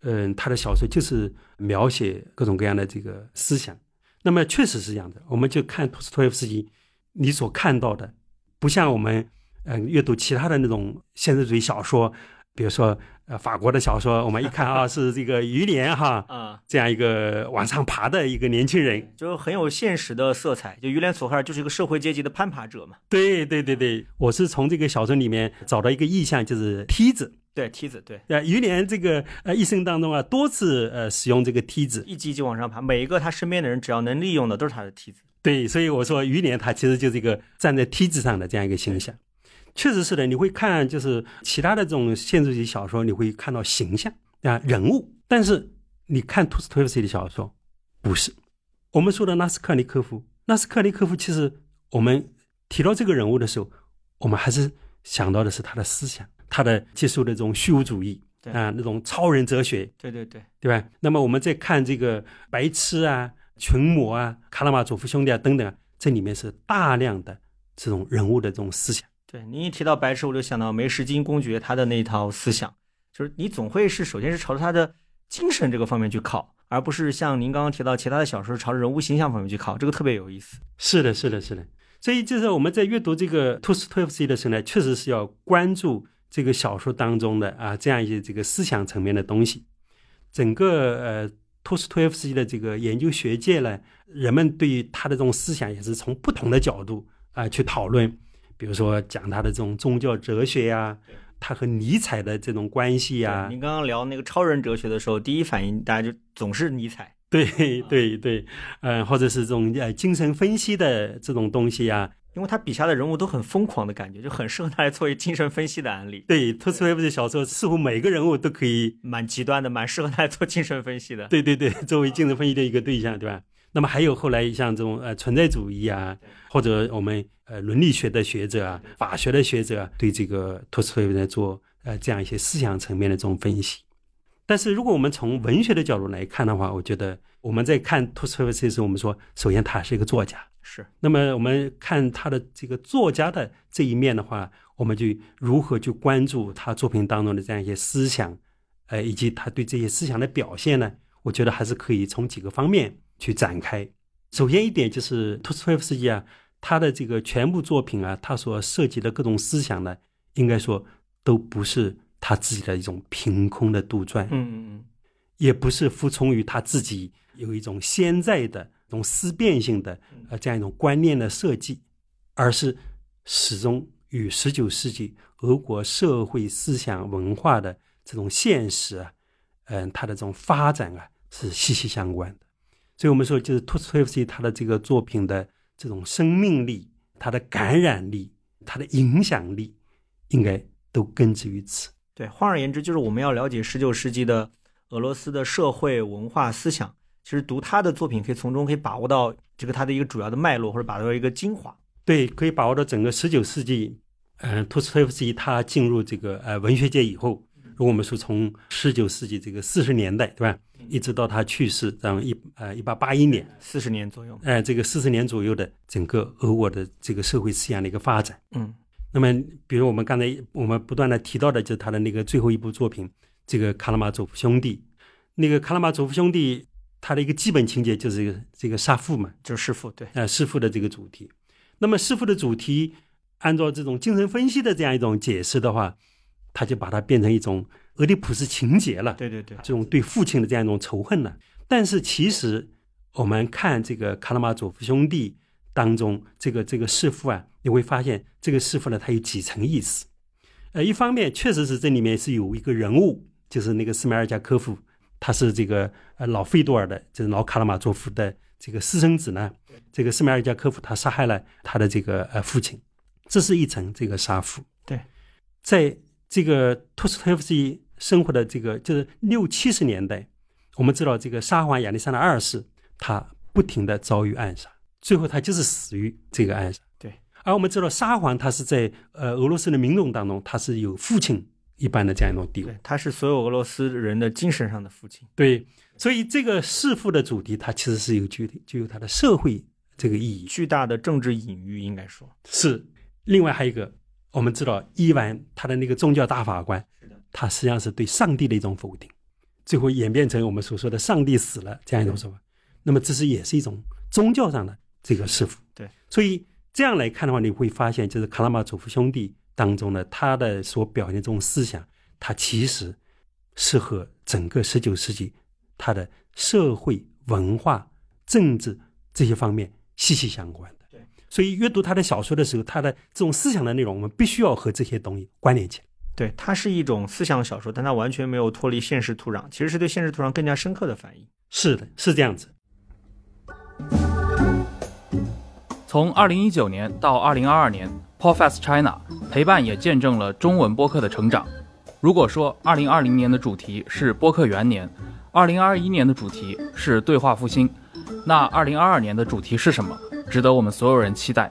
嗯，他的小说就是描写各种各样的这个思想。那么确实是这样的，我们就看托斯托耶夫斯基，你所看到的，不像我们嗯阅读其他的那种现实主义小说，比如说呃法国的小说，我们一看啊是这个于连哈 啊，这样一个往上爬的一个年轻人，就很有现实的色彩。就于连索赫尔就是一个社会阶级的攀爬者嘛。对对对对，我是从这个小说里面找到一个意象，就是梯子。对梯子，对，呃，于连这个呃一生当中啊，多次呃使用这个梯子，一级级往上爬，每一个他身边的人只要能利用的都是他的梯子。对，所以我说于连他其实就是一个站在梯子上的这样一个形象。确实是的，你会看就是其他的这种现实主义小说，你会看到形象啊人物，但是你看托斯托耶夫斯基的小说不是。我们说的纳斯克尼科夫，纳斯克尼科夫其实我们提到这个人物的时候，我们还是想到的是他的思想。他的接受的这种虚无主义啊，那种超人哲学，对对对，对吧？那么我们再看这个白痴啊、群魔啊、卡拉马佐夫兄弟啊等等，啊这里面是大量的这种人物的这种思想。对，您一提到白痴，我就想到梅什金公爵他的那一套思想，就是你总会是首先是朝着他的精神这个方面去靠，而不是像您刚刚提到其他的小说朝着人物形象方面去靠，这个特别有意思。是的，是的，是的。所以就是我们在阅读这个托斯托耶夫斯基的时候呢，确实是要关注。这个小说当中的啊，这样一些这个思想层面的东西，整个呃托斯托耶夫斯基的这个研究学界呢，人们对于他的这种思想也是从不同的角度啊去讨论，比如说讲他的这种宗教哲学呀，他和尼采的这种关系呀。您刚刚聊那个超人哲学的时候，第一反应大家就总是尼采。对对对，嗯，或者是这种呃精神分析的这种东西呀。因为他笔下的人物都很疯狂的感觉，就很适合他来作为精神分析的案例。对，托斯托耶夫斯基小说似乎每个人物都可以蛮极端的，蛮适合他来做精神分析的。对对对，作为精神分析的一个对象，对吧？那么还有后来像这种呃存在主义啊，或者我们呃伦理学的学者啊、法学的学者啊，对这个托斯托耶夫斯基做呃这样一些思想层面的这种分析。但是如果我们从文学的角度来看的话，我觉得我们在看托斯托耶夫斯基时，我们说首先他是一个作家。是，那么我们看他的这个作家的这一面的话，我们就如何去关注他作品当中的这样一些思想，呃，以及他对这些思想的表现呢？我觉得还是可以从几个方面去展开。首先一点就是托斯托耶夫斯基啊，他的这个全部作品啊，他所涉及的各种思想呢，应该说都不是他自己的一种凭空的杜撰，嗯嗯嗯，也不是服从于他自己有一种现在的。一种思辨性的呃这样一种观念的设计，而是始终与十九世纪俄国社会思想文化的这种现实啊，嗯，它的这种发展啊是息息相关的。所以我们说，就是托斯托耶夫斯基他的这个作品的这种生命力、他的感染力、他的影响力，应该都根植于此。对，换而言之，就是我们要了解十九世纪的俄罗斯的社会文化思想。其实读他的作品，可以从中可以把握到这个他的一个主要的脉络，或者把握到一个精华。对，可以把握到整个十九世纪，嗯，托斯托夫斯基他进入这个呃文学界以后，如果我们说从十九世纪这个四十年代，对吧，一直到他去世，这样一呃一八八一年，四十年左右，哎，这个四十年左右的整个俄国的这个社会思想的一个发展。嗯，那么比如我们刚才我们不断的提到的，就是他的那个最后一部作品，这个《卡拉马佐夫兄弟》，那个《卡拉马佐夫兄弟》。它的一个基本情节就是这个这个杀父嘛，就是弑父，对，呃，弑父的这个主题。那么弑父的主题，按照这种精神分析的这样一种解释的话，他就把它变成一种俄狄浦斯情节了。对对对，这种对父亲的这样一种仇恨了。但是其实我们看这个《卡拉马佐夫兄弟》当中，这个这个弑父啊，你会发现这个弑父呢，它有几层意思。呃，一方面确实是这里面是有一个人物，就是那个斯梅尔加科夫。他是这个呃老费多尔的，就是老卡拉马佐夫的这个私生子呢。这个斯梅尔加科夫他杀害了他的这个呃父亲，这是一层这个杀父。对，在这个托斯托耶夫斯基生活的这个就是六七十年代，我们知道这个沙皇亚历山大二世他不停的遭遇暗杀，最后他就是死于这个暗杀。对，而我们知道沙皇他是在呃俄罗斯的民众当中他是有父亲。一般的这样一种地位，他是所有俄罗斯人的精神上的父亲。对，所以这个弑父的主题，它其实是有具体具有它的社会这个意义。巨大的政治隐喻，应该说是。另外还有一个，我们知道伊万他的那个宗教大法官，他实际上是对上帝的一种否定，最后演变成我们所说的“上帝死了”这样一种说法。那么这是也是一种宗教上的这个弑父。对，所以这样来看的话，你会发现，就是卡拉马佐夫兄弟当中呢，他的所表现这种思想，他其实是和整个十九世纪他的社会、文化、政治这些方面息息相关的。所以阅读他的小说的时候，他的这种思想的内容，我们必须要和这些东西关联起来。对，它是一种思想小说，但它完全没有脱离现实土壤，其实是对现实土壤更加深刻的反应。是的，是这样子。从二零一九年到二零二二年，Podfest China 陪伴也见证了中文播客的成长。如果说二零二零年的主题是播客元年，二零二一年的主题是对话复兴，那二零二二年的主题是什么？值得我们所有人期待。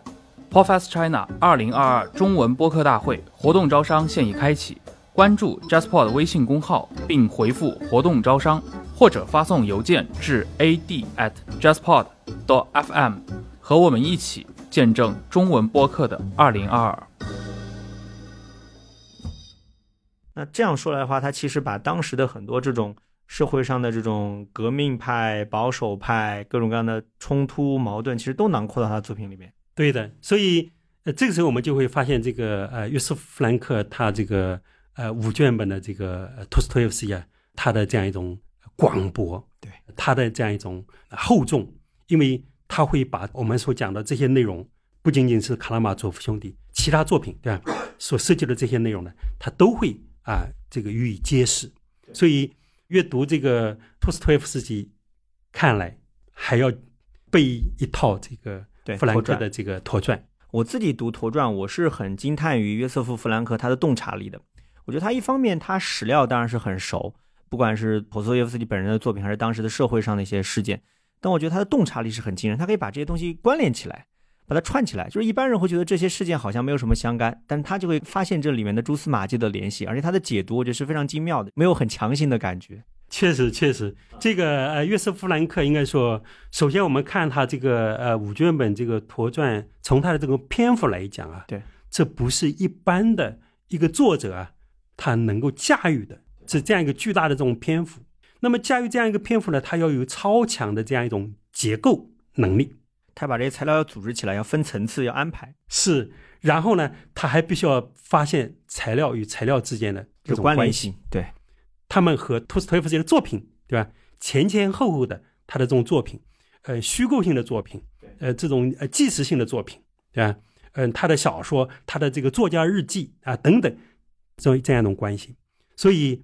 Podfest China 二零二二中文播客大会活动招商现已开启，关注 JustPod 微信公号并回复“活动招商”，或者发送邮件至 ad@ JASPO 的 FM 和我们一起见证中文播客的二零二二。那这样说来的话，他其实把当时的很多这种。社会上的这种革命派、保守派各种各样的冲突矛盾，其实都囊括到他的作品里面。对的，所以呃，这个时候我们就会发现，这个呃，约瑟夫·弗兰克他这个呃五卷本的这个托斯托耶夫斯基啊，他的这样一种广博，对他的这样一种厚重，因为他会把我们所讲的这些内容，不仅仅是卡拉马佐夫兄弟其他作品对吧，所涉及的这些内容呢，他都会啊这个予以揭示，所以。阅读这个托斯托耶夫斯基，看来还要背一套这个弗兰克的这个陀传。我自己读陀传，我是很惊叹于约瑟夫·弗兰克他的洞察力的。我觉得他一方面他史料当然是很熟，不管是托斯托耶夫斯基本人的作品，还是当时的社会上的一些事件，但我觉得他的洞察力是很惊人，他可以把这些东西关联起来。把它串起来，就是一般人会觉得这些事件好像没有什么相干，但他就会发现这里面的蛛丝马迹的联系，而且他的解读我觉得是非常精妙的，没有很强行的感觉。确实，确实，这个呃，约瑟夫·兰克应该说，首先我们看他这个呃五卷本这个陀传，从他的这个篇幅来讲啊，对，这不是一般的一个作者啊，他能够驾驭的，是这样一个巨大的这种篇幅。那么驾驭这样一个篇幅呢，他要有超强的这样一种结构能力。他把这些材料要组织起来，要分层次，要安排。是，然后呢，他还必须要发现材料与材料之间的这种关联性。对，他们和托斯托耶夫斯基的作品，对吧？前前后后的他的这种作品，呃，虚构性的作品，呃，这种呃纪实性的作品，对吧？嗯，他的小说，他的这个作家日记啊等等，这这样一种关系。所以，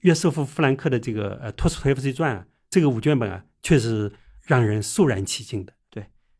约瑟夫·弗兰克的这个呃托斯托耶夫斯基传啊，这个五卷本啊，确实让人肃然起敬的。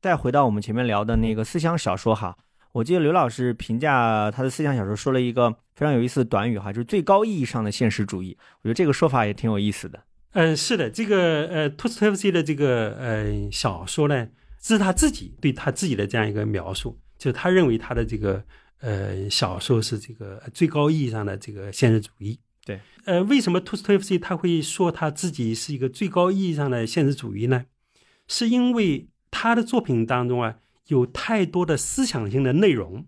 再回到我们前面聊的那个思想小说哈，我记得刘老师评价他的思想小说说了一个非常有意思的短语哈，就是最高意义上的现实主义。我觉得这个说法也挺有意思的。嗯，是的，这个呃托斯托夫斯基的这个呃小说呢，这是他自己对他自己的这样一个描述，就是他认为他的这个呃小说是这个最高意义上的这个现实主义。对，呃，为什么托斯托夫斯基他会说他自己是一个最高意义上的现实主义呢？是因为。他的作品当中啊，有太多的思想性的内容，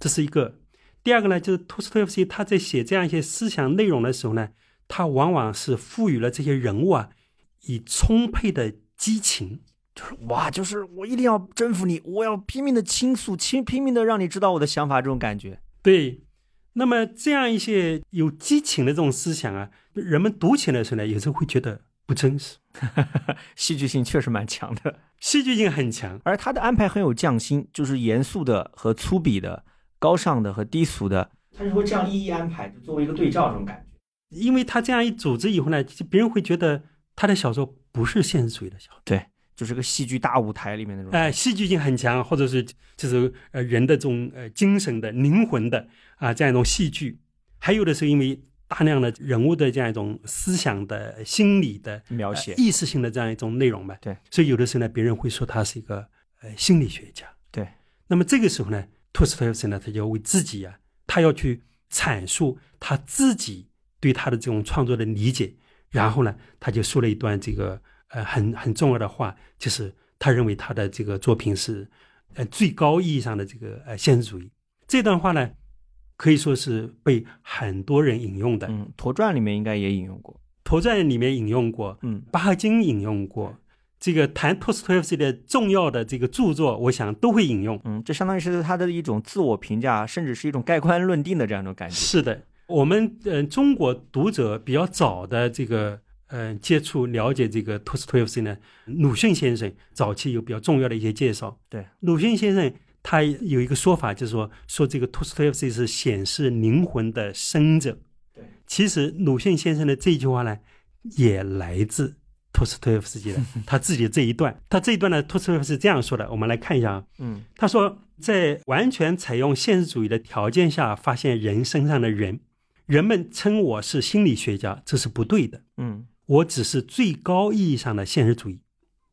这是一个。第二个呢，就是托斯托耶夫斯基他在写这样一些思想内容的时候呢，他往往是赋予了这些人物啊以充沛的激情，就是哇，就是我一定要征服你，我要拼命的倾诉，拼拼命的让你知道我的想法，这种感觉。对，那么这样一些有激情的这种思想啊，人们读起来的时候呢，有时候会觉得。不真实，戏剧性确实蛮强的，戏剧性很强，而他的安排很有匠心，就是严肃的和粗鄙的，高尚的和低俗的，他是会这样一一安排，就作为一个对照这种感觉。因为他这样一组织以后呢，就别人会觉得他的小说不是现实主义的小说，对，就是个戏剧大舞台里面那种。哎，戏剧性很强，或者是就是呃人的这种呃精神的灵魂的啊这样一种戏剧，还有的是因为。大量的人物的这样一种思想的心理的描写，意识性的这样一种内容嘛。对，所以有的时候呢，别人会说他是一个呃心理学家。对，那么这个时候呢，托斯托耶夫斯基呢，他就要为自己啊，他要去阐述他自己对他的这种创作的理解，然后呢，他就说了一段这个呃很很重要的话，就是他认为他的这个作品是呃最高意义上的这个呃现实主义。这段话呢，可以说是被很多人引用的，《嗯，陀传里面应该也引用过。陀传》里面引用过，嗯巴赫金引用过，这个谈托斯托耶夫斯基的重要的这个著作，我想都会引用。嗯，这相当于是他的一种自我评价，甚至是一种盖棺论定的这样一种感觉。是的，我们呃中国读者比较早的这个嗯接触了解这个托斯托耶夫斯基呢，鲁迅先生早期有比较重要的一些介绍。对，鲁迅先生他有一个说法，就是说说这个托斯托耶夫斯基是显示灵魂的生者。对，其实鲁迅先生的这句话呢，也来自托斯托耶夫斯基的 他自己的这一段。他这一段呢，托斯托耶夫斯基是这样说的，我们来看一下啊。嗯他说，在完全采用现实主义的条件下发现人身上的人，人们称我是心理学家，这是不对的。嗯我只是最高意义上的现实主义，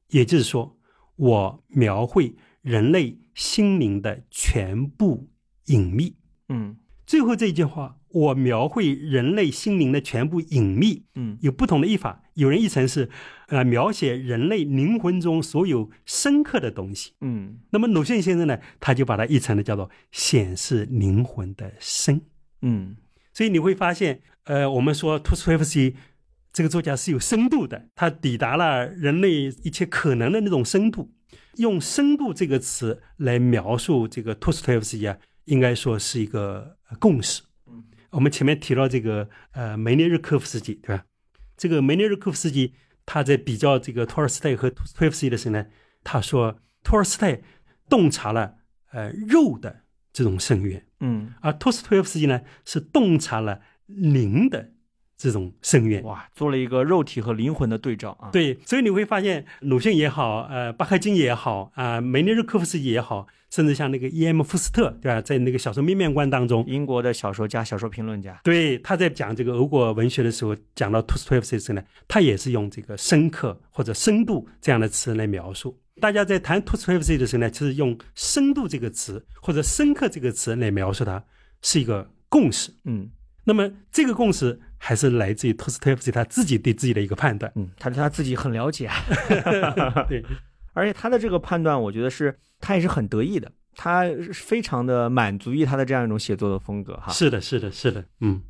也就是说，我描绘人类心灵的全部隐秘。嗯最后这一句话，我描绘人类心灵的全部隐秘，嗯有不同的译法。有人译成是，呃，描写人类灵魂中所有深刻的东西。嗯那么鲁迅先生呢，他就把它译成了叫做显示灵魂的深。嗯所以你会发现，呃，我们说托斯托耶夫斯基这个作家是有深度的，他抵达了人类一切可能的那种深度。用“深度”这个词来描述这个托斯托耶夫斯基啊，应该说是一个呃共识。我们前面提到这个呃梅涅日科夫斯基，对吧？这个梅涅日科夫斯基他在比较这个托尔斯泰和托斯托耶夫斯基的时候呢，他说托尔斯泰洞察了呃肉的这种深渊，嗯，而托斯托耶夫斯基呢是洞察了灵的这种深渊。哇，做了一个肉体和灵魂的对照啊。，对，所以你会发现鲁迅也好，呃，巴赫金也好，啊、梅尼日科夫斯基也好，甚至像那个 E.M. 福斯特，对吧？在那个小说《面面观》当中，英国的小说家、小说评论家。对他在讲这个俄国文学的时候，讲到托斯托耶夫斯基的时候呢，他也是用这个深刻或者深度这样的词来描述。大家在谈托斯托耶夫斯基的时候呢，其实用深度这个词或者深刻这个词来描述它，是一个共识。嗯那么这个共识还是来自于托斯托耶夫斯基他自己对自己的一个判断。嗯，他对他自己很了解啊。对，而且他的这个判断，我觉得是他也是很得意的，他是非常的满足于他的这样一种写作的风格哈。是的，是的，是的，嗯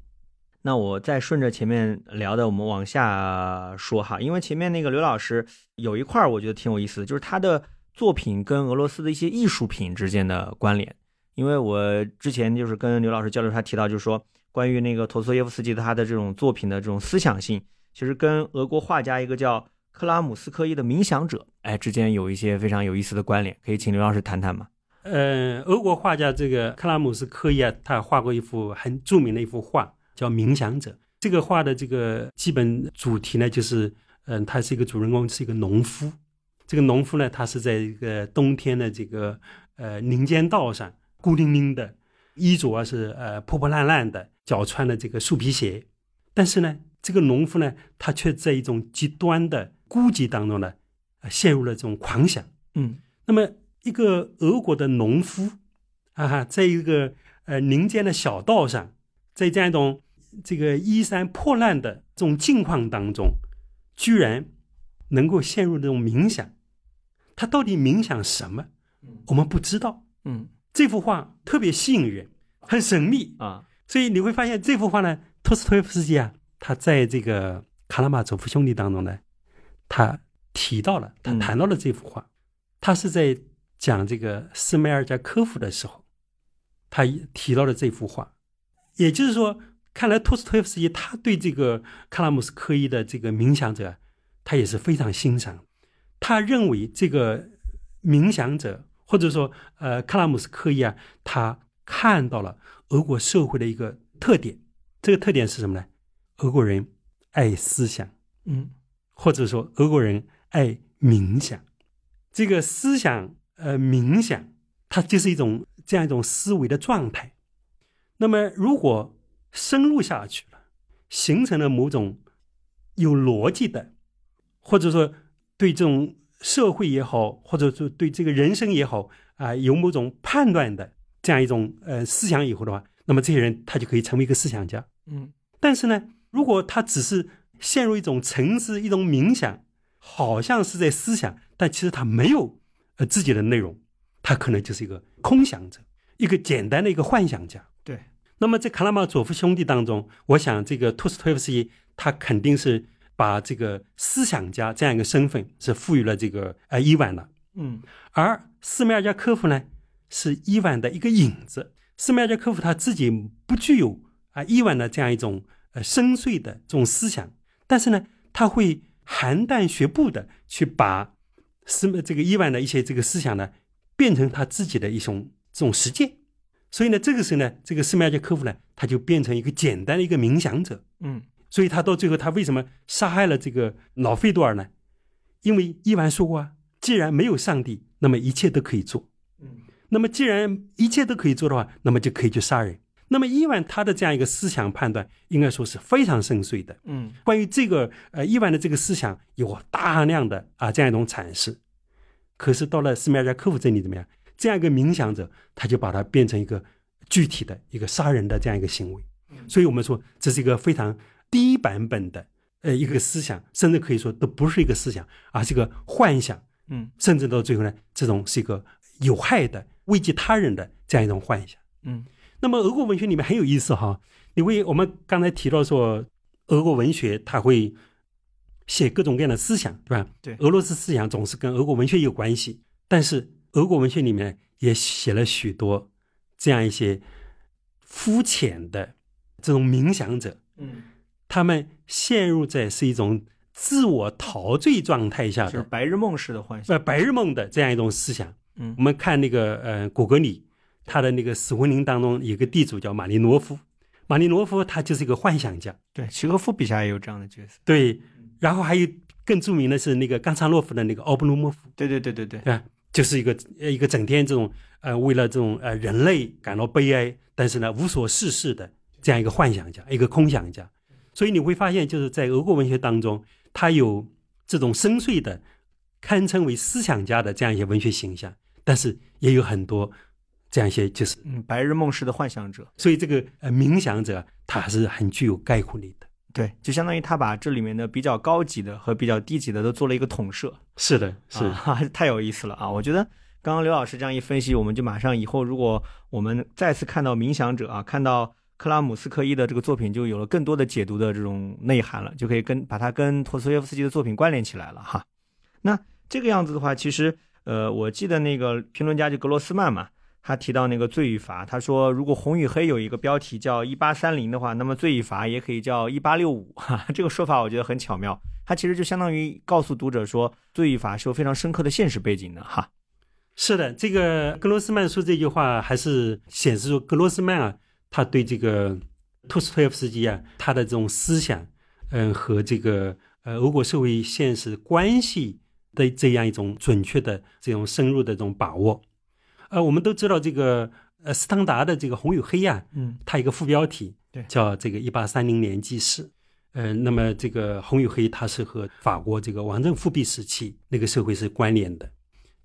那我再顺着前面聊的，我们往下说哈，因为前面那个刘老师有一块儿我觉得挺有意思的，就是他的作品跟俄罗斯的一些艺术品之间的关联。因为我之前就是跟刘老师交流，他提到就是说，关于那个陀思妥耶夫斯基他的这种作品的这种思想性，其实跟俄国画家一个叫克拉姆斯科伊的冥想者，哎，之间有一些非常有意思的关联，可以请刘老师谈谈吗？呃，俄国画家这个克拉姆斯科伊啊，他画过一幅很著名的一幅画，叫《冥想者》。这个画的这个基本主题呢，就是，嗯、他是一个主人公是一个农夫。这个农夫呢，他是在一个冬天的这个呃林间道上，孤零零的，衣着是呃破破烂烂的，脚穿的这个树皮鞋。但是呢，这个农夫呢，他却在一种极端的孤寂当中呢，呃陷入了这种狂想。嗯那么，一个俄国的农夫啊，在一个呃林间的小道上，在这样一种这个衣衫破烂的这种境况当中，居然能够陷入这种冥想。他到底冥想什么？我们不知道。嗯这幅画特别吸引人，很神秘，啊所以你会发现这幅画呢，托斯托耶夫斯基啊，他在这个《卡拉马佐夫兄弟》当中呢，他提到了，他嗯。谈到了这幅画，他是在讲这个斯梅尔加科夫的时候，他提到了这幅画，也就是说，看来托斯托耶夫斯基他对这个卡拉姆斯科伊的这个冥想者，他也是非常欣赏，他认为这个冥想者或者说呃卡拉姆斯科伊啊，他看到了俄国社会的一个特点，这个特点是什么呢？俄国人爱思想，嗯或者说俄国人爱冥想。这个思想呃冥想，它就是一种这样一种思维的状态。那么如果深入下去了，形成了某种有逻辑的，或者说对这种社会也好，或者说对这个人生也好啊、有某种判断的这样一种呃思想以后的话，那么这些人他就可以成为一个思想家。嗯但是呢，如果他只是陷入一种沉思、一种冥想，好像是在思想，但其实他没有呃自己的内容，他可能就是一个空想者，一个简单的一个幻想家。对。那么在卡拉马佐夫兄弟当中，我想这个托斯托耶夫斯基他肯定是把这个思想家这样一个身份是赋予了这个呃伊万的，嗯，而斯梅尔加科夫呢是伊万的一个影子。斯梅尔加科夫他自己不具有啊伊万的这样一种呃深邃的这种思想，但是呢，他会含淡学步的去把斯这个伊万的一些这个思想呢变成他自己的一种这种实践。所以呢，这个时候呢，这个斯梅尔加科夫呢，他就变成一个简单的一个冥想者。嗯，所以他到最后，他为什么杀害了这个老费多尔呢？因为伊万说过啊，既然没有上帝，那么一切都可以做。嗯，那么既然一切都可以做的话，那么就可以去杀人。那么伊万他的这样一个思想判断，应该说是非常深邃的。嗯，关于这个呃伊万的这个思想，有大量的啊这样一种阐释。可是到了斯梅尔加科夫这里怎么样？这样一个冥想者，他就把它变成一个具体的一个杀人的这样一个行为，所以我们说这是一个非常低版本的呃一个思想，甚至可以说都不是一个思想，而是一个幻想，嗯甚至到最后呢，这种是一个有害的、危及他人的这样一种幻想。嗯那么俄国文学里面很有意思哈，因为我们刚才提到说，俄国文学它会写各种各样的思想，对吧？对俄罗斯思想总是跟俄国文学有关系，但是俄国文学里面也写了许多这样一些肤浅的这种冥想者，嗯，他们陷入在是一种自我陶醉状态下就是的白日梦式的幻想。呃白日梦的这样一种思想。嗯我们看那个呃果戈里，他的那个《死魂灵》当中有个地主叫马利诺夫，马利诺夫他就是一个幻想家，对，契诃夫笔下也有这样的角色。对。然后还有更著名的是那个冈察洛夫的那个奥布鲁莫夫，对对对对对，对？就是一个呃一个整天这种呃为了这种呃人类感到悲哀，但是呢无所事事的这样一个幻想家，一个空想家。所以你会发现，就是在俄国文学当中，他有这种深邃的，堪称为思想家的这样一些文学形象，但是也有很多这样一些就是，嗯，白日梦式的幻想者。所以这个呃冥想者他还是很具有概括力的。对，就相当于他把这里面的比较高级的和比较低级的都做了一个统摄。是的，是啊，太有意思了啊！我觉得刚刚刘老师这样一分析，我们就马上以后如果我们再次看到冥想者啊，看到克拉姆斯科伊的这个作品，就有了更多的解读的这种内涵了，就可以跟把它跟陀思妥耶夫斯基的作品关联起来了哈。那这个样子的话，其实呃，我记得那个评论家就格罗斯曼嘛。他提到那个罪与罚，他说如果红与黑有一个标题叫一八三零的话，那么罪与罚也可以叫一八六五。哈，这个说法我觉得很巧妙。他其实就相当于告诉读者说，罪与罚是有非常深刻的现实背景的哈。是的，这个格罗斯曼说这句话，还是显示出格罗斯曼啊，他对这个托斯托耶夫斯基啊，他的这种思想，嗯，和这个呃俄国社会现实关系的这样一种准确的这种深入的这种把握。呃，我们都知道这个呃斯汤达的这个《红与黑》啊，嗯，它一个副标题对叫这个一八三零年纪事。呃，那么这个《红与黑》它是和法国这个王政复辟时期那个社会是关联的。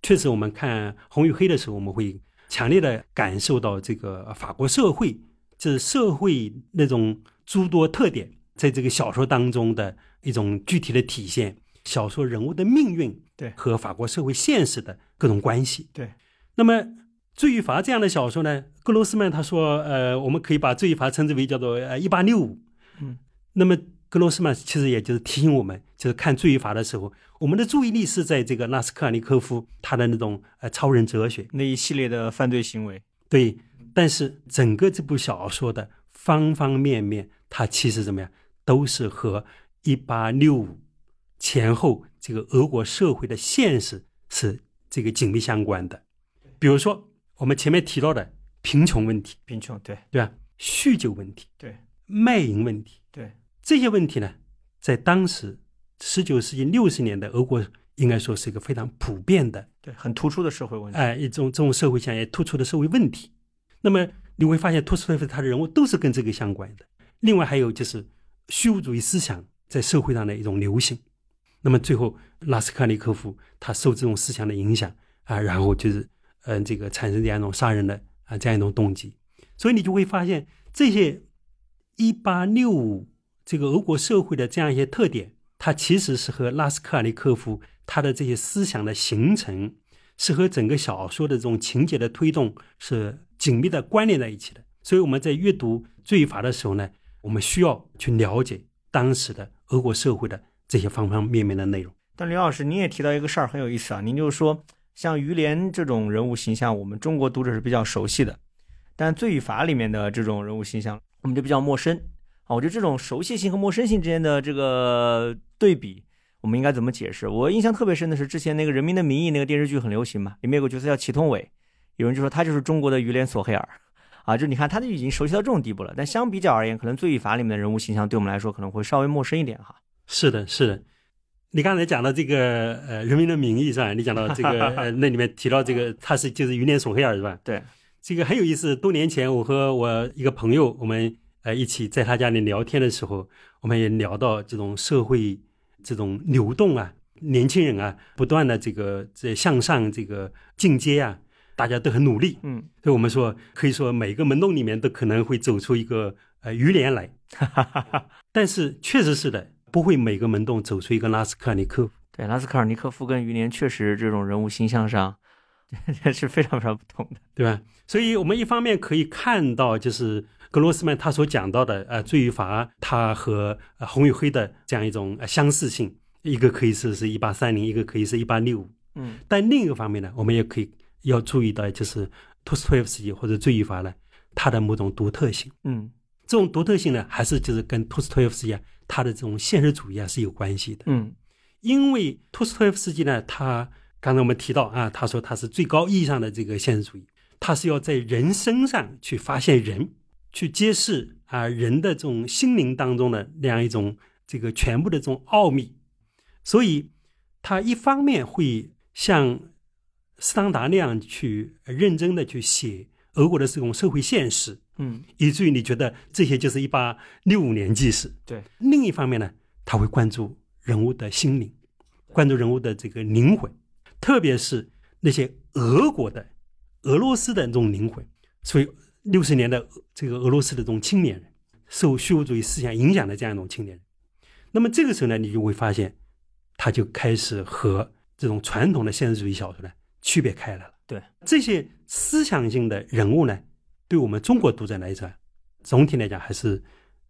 确实，我们看《红与黑》的时候，我们会强烈的感受到这个法国社会，就是社会那种诸多特点，在这个小说当中的一种具体的体现。小说人物的命运，对和法国社会现实的各种关系，对。那么《罪与罚》这样的小说呢，格罗斯曼他说，呃，我们可以把《罪与罚》称之为叫做呃一八六五，嗯。那么格罗斯曼其实也就是提醒我们，就是看《罪与罚》的时候，我们的注意力是在这个纳斯科尔尼科夫他的那种呃超人哲学那一系列的犯罪行为，对，但是整个这部小说的方方面面，它其实怎么样，都是和一八六五前后这个俄国社会的现实是这个紧密相关的。比如说我们前面提到的贫穷问题，贫穷，对对吧？酗酒问题，对卖淫问题，对，这些问题呢，在当时十九世纪六十年代俄国应该说是一个非常普遍的，对，很突出的社会问题。哎、一种这种社会现象也突出的社会问题。那么你会发现，托斯托耶夫他的人物都是跟这个相关的。另外还有就是虚无主义思想在社会上的一种流行。那么最后，拉斯卡尼科夫他受这种思想的影响啊，然后就是嗯、这个产生这样一种杀人的啊这样一种动机。所以你就会发现，这些一八六五这个俄国社会的这样一些特点，它其实是和拉斯科尔尼科夫他的这些思想的形成，是和整个小说的这种情节的推动是紧密的关联在一起的。所以我们在阅读《罪罚》的时候呢，我们需要去了解当时的俄国社会的这些方方面面的内容。但刘老师，您也提到一个事儿很有意思啊，您就是说，像于连这种人物形象，我们中国读者是比较熟悉的，但《罪与罚》里面的这种人物形象，我们就比较陌生啊。我觉得这种熟悉性和陌生性之间的这个对比，我们应该怎么解释？我印象特别深的是之前那个《人民的名义》那个电视剧很流行嘛，里面有个角色叫祁同伟，有人就说他就是中国的于连索黑尔啊，就你看他就已经熟悉到这种地步了。但相比较而言，可能《罪与罚》里面的人物形象对我们来说可能会稍微陌生一点哈。是的，是的。你刚才讲到这个呃《人民的名义》是吧？你讲到这个 呃那里面提到这个他是就是于连索黑尔是吧？对，这个很有意思。多年前我和我一个朋友，我们呃一起在他家里聊天的时候，我们也聊到这种社会这种流动啊，年轻人啊不断的这个在向上这个进阶啊，大家都很努力。嗯，所以我们说可以说每个门洞里面都可能会走出一个呃于连来。但是确实是的。不会每个门洞走出一个拉斯科尔尼科夫。对，拉斯科尔尼科夫跟于连确实这种人物形象上 是非常非常不同的，对吧？所以我们一方面可以看到，就是格罗斯曼他所讲到的，呃，罪与罚，他和红与黑的这样一种相似性，一个可以是是一八三零，一个可以是一八六五。嗯，但另一个方面呢，我们也可以要注意到，就是托斯托耶夫斯基或者罪与罚呢，它的某种独特性。嗯，这种独特性呢，还是就是跟托斯托耶夫斯基啊。他的这种现实主义啊是有关系的，嗯，因为托斯托耶夫斯基呢，他刚才我们提到啊，他说他是最高意义上的这个现实主义，他是要在人身上去发现人，去揭示啊人的这种心灵当中的那样一种这个全部的这种奥秘，所以他一方面会像斯汤达那样去认真的去写俄国的这种社会现实。嗯，以至于你觉得这些就是一八六五年纪事。对，另一方面呢，他会关注人物的心灵，关注人物的这个灵魂，特别是那些俄国的、俄罗斯的这种灵魂。所以六十年的这个俄罗斯的这种青年人，受虚无主义思想影响的这样一种青年人，那么这个时候呢，你就会发现，他就开始和这种传统的现实主义小说呢区别开来了。对，这些思想性的人物呢。对我们中国读者来讲，总体来讲还是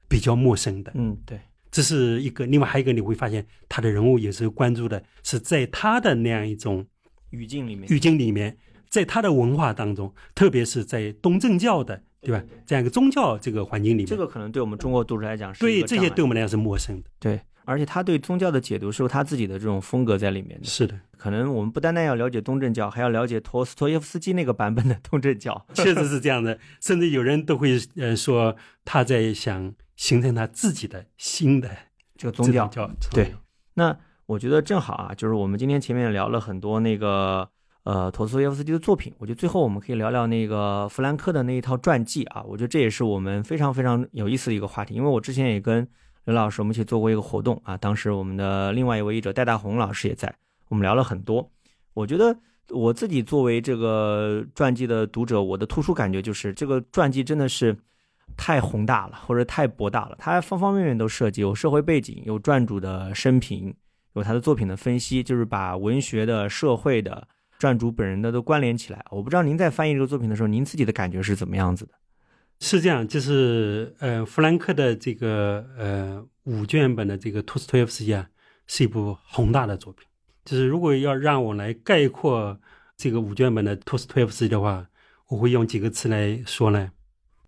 比较陌生的。嗯，对，这是一个。另外还有一个，你会发现他的人物也是关注的，是在他的那样一种语境里面，语境里面，在他的文化当中，特别是在东正教的，对吧？这样一个宗教这个环境里面，这个可能对我们中国读者来讲是对这些对我们来讲是陌生的。对。而且他对宗教的解读是有他自己的这种风格在里面的。是的，可能我们不单单要了解东正教，还要了解陀思妥耶夫斯基那个版本的东正教。确实是这样的，甚至有人都会呃说他在想形成他自己的新的这个宗教。对，那我觉得正好啊，就是我们今天前面聊了很多那个呃陀思妥耶夫斯基的作品，我觉得最后我们可以聊聊那个弗兰克的那一套传记啊，我觉得这也是我们非常非常有意思的一个话题，因为我之前也跟。刘老师，我们一起做过一个活动啊，当时我们的另外一位译者戴大红老师也在，我们聊了很多。我觉得我自己作为这个传记的读者，我的突出感觉就是这个传记真的是太宏大了，或者太博大了。它方方面面都涉及，有社会背景，有传主的生平，有他的作品的分析，就是把文学的、社会的、传主本人的都关联起来。我不知道您在翻译这个作品的时候，您自己的感觉是怎么样子的？是这样，就是呃，弗兰克的这个呃五卷本的这个托斯托耶夫斯基啊，是一部宏大的作品。就是如果要让我来概括这个五卷本的托斯托耶夫斯基的话，我会用几个词来说呢？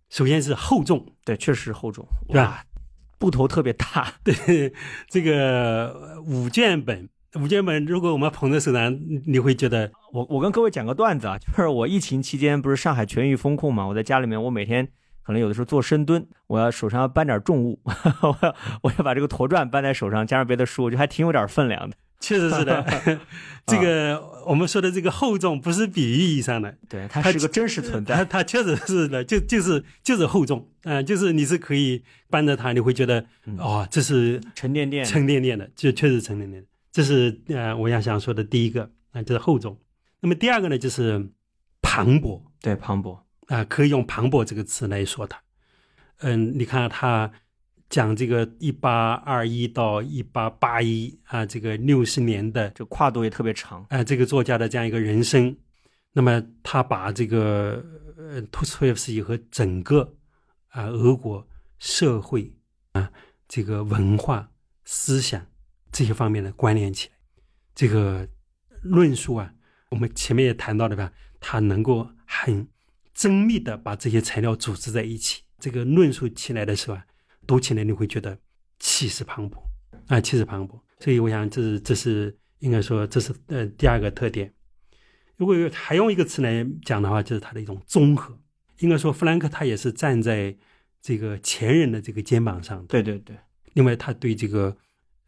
首先是厚重，对，确实厚重，对吧？布头特别大。对，这个五卷本，五卷本，如果我们捧在手上，你会觉得，我我跟各位讲个段子啊，就是我疫情期间不是上海全域封控嘛，我在家里面，我每天。可能有的时候做深蹲，我要手上要搬点重物，我要我要把这个驼转搬在手上，加上别的书，我觉得还挺有点分量的。确实是的，这个我们说的这个厚重不是比喻意义上的，对，它是个真实存在，它确实是的，就就是就是厚重，嗯，就是你是可以搬着它，你会觉得哦，这是沉甸甸、沉甸甸的，就确实沉甸甸。这是呃，我要想说的第一个啊，就是厚重。那么第二个呢，就是磅礴，对，磅礴。啊，可以用磅礴这个词来说它。嗯，你看他讲这个一八二一到一八八一啊，这个六十年的这跨度也特别长。啊、这个作家的这样一个人生。那么他把这个呃托斯托耶夫斯基和整个啊、俄国社会啊这个文化思想这些方面的关联起来，这个论述啊，我们前面也谈到了吧，他能够很缜密的把这些材料组织在一起，这个论述起来的时候啊，读起来你会觉得气势磅礴啊，气势磅礴。所以我想这是这是应该说这是呃第二个特点。如果还用一个词来讲的话，就是它的一种综合。应该说，弗兰克他也是站在这个前人的这个肩膀上的。对对对，另外，他对这个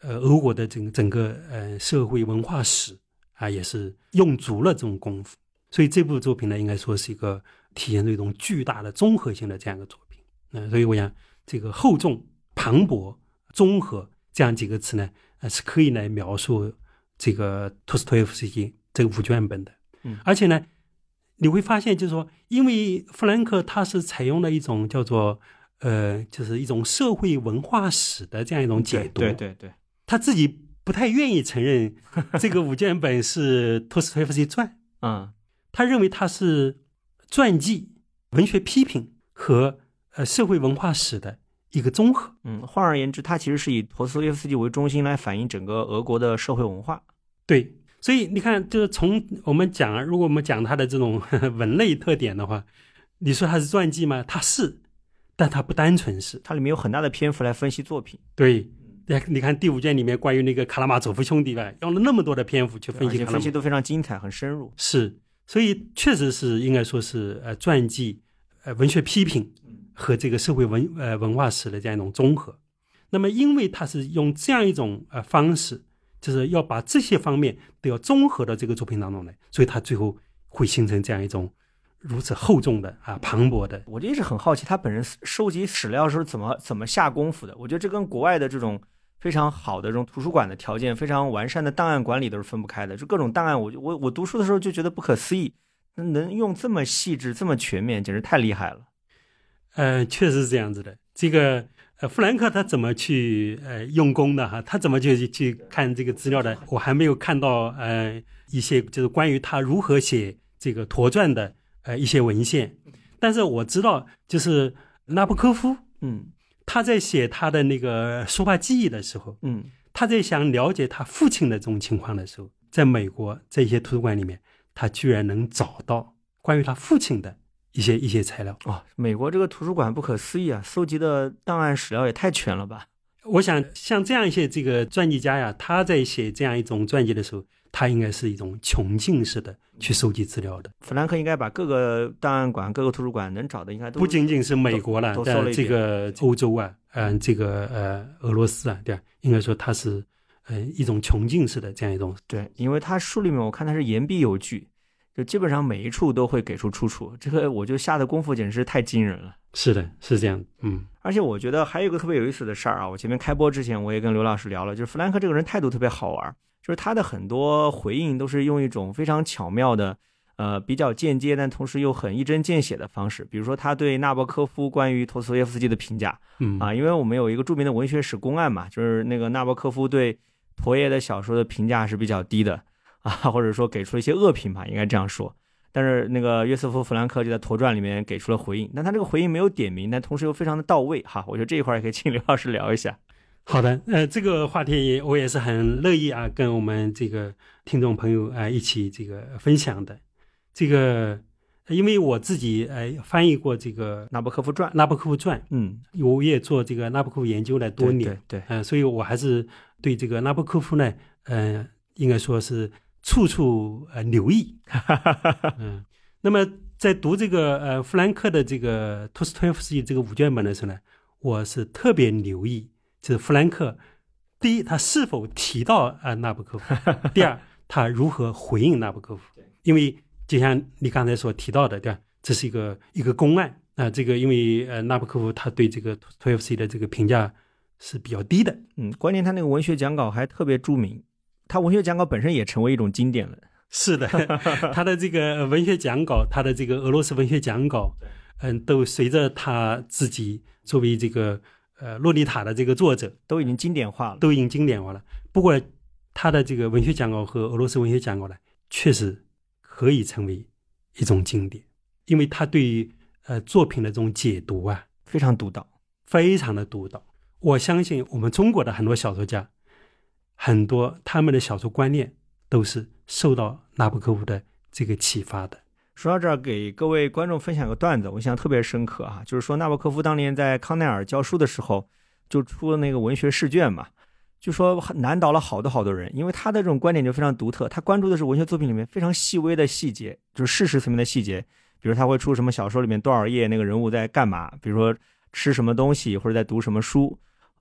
呃俄国的整个整个呃社会文化史啊，也是用足了这种功夫。所以这部作品呢，应该说是一个体现出一种巨大的综合性的这样一个作品。嗯、所以我想这个厚重、磅礴、综合这样几个词呢，呃，是可以来描述这个托斯托耶夫斯基这个五卷本的。嗯而且呢，你会发现，就是说，因为弗兰克他是采用了一种叫做呃，就是一种社会文化史的这样一种解读。对对对，他自己不太愿意承认这个五卷本是托斯托耶夫斯基传，嗯他认为他是传记、文学批评和呃社会文化史的一个综合。嗯，换而言之，它其实是以陀思妥耶夫斯基为中心来反映整个俄国的社会文化。对，所以你看，就是从我们讲，如果我们讲它的这种 文类特点的话，你说它是传记吗？它是，但它不单纯是。它里面有很大的篇幅来分析作品，对，你看你看第五卷里面关于那个卡拉马佐夫兄弟吧，用了那么多的篇幅去分析分析都非常精彩，很深入。是，所以确实是应该说是呃传记、呃文学批评和这个社会文呃文化史的这样一种综合。那么，因为他是用这样一种呃方式，就是要把这些方面都要综合到这个作品当中来，所以他最后会形成这样一种如此厚重的啊磅礴的。我就一直很好奇，他本人收集史料是怎么怎么下功夫的。我觉得这跟国外的这种非常好的这种图书馆的条件、非常完善的档案管理都是分不开的。就各种档案，我我我读书的时候就觉得不可思议，能能用这么细致、这么全面，简直太厉害了。呃，确实是这样子的。这个呃，弗兰克他怎么去呃用功的哈？他怎么去去看这个资料的？我还没有看到呃一些就是关于他如何写这个陀传的呃一些文献，但是我知道就是纳布科夫嗯他在写他的那个书法记忆的时候，嗯他在想了解他父亲的这种情况的时候，在美国这些图书馆里面，他居然能找到关于他父亲的一些一些材料。哦，美国这个图书馆不可思议啊，搜集的档案史料也太全了吧？我想像这样一些这个传记家呀，他在写这样一种传记的时候，他应该是一种穷尽式的去收集资料的，弗兰克应该把各个档案馆、各个图书馆能找的应该都不仅仅是美国了，呃，都都搜了这个欧洲啊，嗯、这个呃俄罗斯啊，对吧？应该说他是呃一种穷尽式的这样一种，对，因为他书里面我看他是言必有据，就基本上每一处都会给出出处，这个我就下的功夫简直是太惊人了。是的，是这样，嗯而且我觉得还有一个特别有意思的事儿啊，我前面开播之前我也跟刘老师聊了，就是弗兰克这个人态度特别好玩，就是他的很多回应都是用一种非常巧妙的，呃，比较间接但同时又很一针见血的方式，比如说他对纳博科夫关于陀思妥耶夫斯基的评价嗯啊，因为我们有一个著名的文学史公案嘛，就是那个纳博科夫对陀耶的小说的评价是比较低的啊，或者说给出了一些恶评吧，应该这样说。但是那个约瑟夫·弗兰克就在《陀传》里面给出了回应，但他这个回应没有点名，但同时又非常的到位哈。我觉得这一块也可以请刘老师聊一下。好的，呃，这个话题也我也是很乐意啊，跟我们这个听众朋友啊一起这个分享的。这个，因为我自己呃翻译过这个纳博科夫传，纳博科夫传，嗯，我也做这个纳博科夫研究了多年，对对对呃，所以我还是对这个纳博科夫呢，呃，应该说是处处呃留意。嗯，那么在读这个呃弗兰克的这个托斯托耶夫斯基这个五卷本的时候呢，我是特别留意，就是弗兰克，第一他是否提到啊、呃、纳博科夫，第二他如何回应纳博科夫，因为就像你刚才所提到的，对吧？这是一个一个公案啊、这个因为呃纳博科夫他对这个托托耶夫斯基的这个评价是比较低的，嗯，关键他那个文学讲稿还特别著名，他文学讲稿本身也成为一种经典了。是的，他的这个文学讲稿，他的这个俄罗斯文学讲稿，嗯，都随着他自己作为这个呃《洛丽塔》的这个作者，都已经经典化了。都已经经典化了。不过他的这个文学讲稿和俄罗斯文学讲稿呢，确实可以成为一种经典，因为他对于呃作品的这种解读啊，非常独到。非常的独到。我相信我们中国的很多小说家，很多他们的小说观念都是受到纳博科夫的这个启发的。说到这儿，给各位观众分享个段子，我印象特别深刻啊，就是说纳博科夫当年在康奈尔教书的时候，就出了那个文学试卷嘛，就说难倒了好多好多人，因为他的这种观点就非常独特，他关注的是文学作品里面非常细微的细节，就是事实层面的细节，比如他会出什么小说里面多少页那个人物在干嘛，比如说吃什么东西或者在读什么书，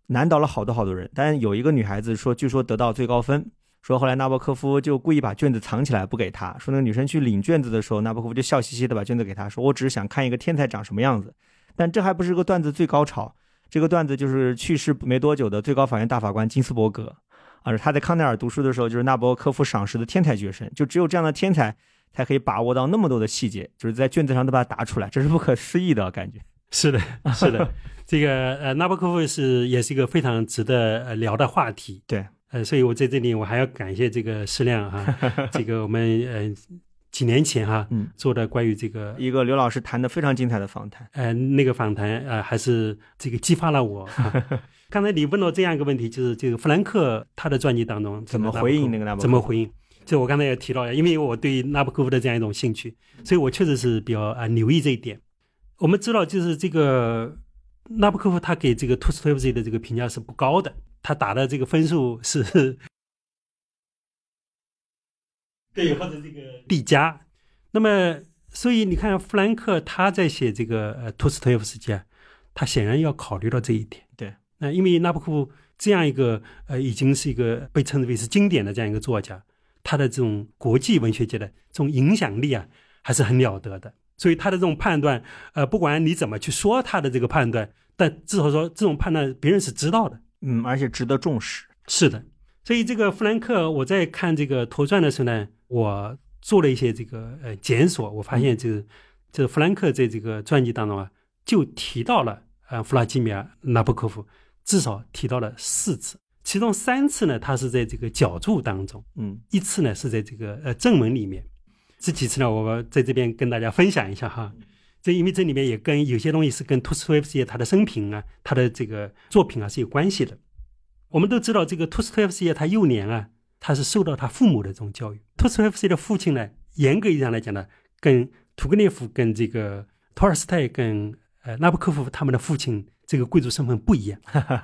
难倒了好多好多人。但有一个女孩子说，据说得到最高分。说后来纳博科夫就故意把卷子藏起来不给他，说那个女生去领卷子的时候，纳博科夫就笑嘻嘻的把卷子给他，说我只是想看一个天才长什么样子。但这还不是个段子最高潮，这个段子就是去世没多久的最高法院大法官金斯伯格，啊，他在康奈尔读书的时候就是纳博科夫赏识的天才学生，就只有这样的天才才可以把握到那么多的细节，就是在卷子上都把它答出来，这是不可思议的感觉。是的，是的，这个呃，纳博科夫是也是一个非常值得呃聊的话题。对。呃，所以我在这里我还要感谢这个施亮哈，这个我们呃几年前哈嗯做的关于这个一个刘老师谈的非常精彩的访谈，呃那个访谈呃还是这个激发了我。刚才你问到这样一个问题，就是这个弗兰克他的传记当中怎么回应那个纳博？怎么回应？这我刚才也提到了，因为我对纳博科夫的这样一种兴趣，所以我确实是比较啊留意这一点。我们知道，就是这个纳博科夫他给这个托斯托耶夫斯基的这个评价是不高的。他打的这个分数是，对，或者这个 D 加。那么，所以你看，弗兰克他在写这个呃托斯托耶夫斯基啊，他显然要考虑到这一点。对，那因为纳博科夫这样一个呃，已经是一个被称之为是经典的这样一个作家，他的这种国际文学界的这种影响力啊，还是很了得的。所以他的这种判断，呃，不管你怎么去说他的这个判断，但至少说这种判断别人是知道的。嗯，而且值得重视。是的，所以这个弗兰克，我在看这个图传的时候呢，我做了一些这个呃检索，我发现就是就是弗兰克在这个传记当中啊，就提到了呃弗拉基米尔·纳博科夫，至少提到了四次，其中三次呢，他是在这个脚注当中，嗯，一次呢是在这个呃正文里面，这几次呢，我在这边跟大家分享一下哈。这因为这里面也跟有些东西是跟托斯托耶夫斯基他的生平啊，他的这个作品啊是有关系的。我们都知道，这个托斯托耶夫斯基他幼年啊，他是受到他父母的这种教育。托斯托耶夫斯基的父亲呢，严格意义上来讲呢，跟屠格涅夫、跟这个托尔斯泰、跟呃纳博科夫他们的父亲这个贵族身份不一样。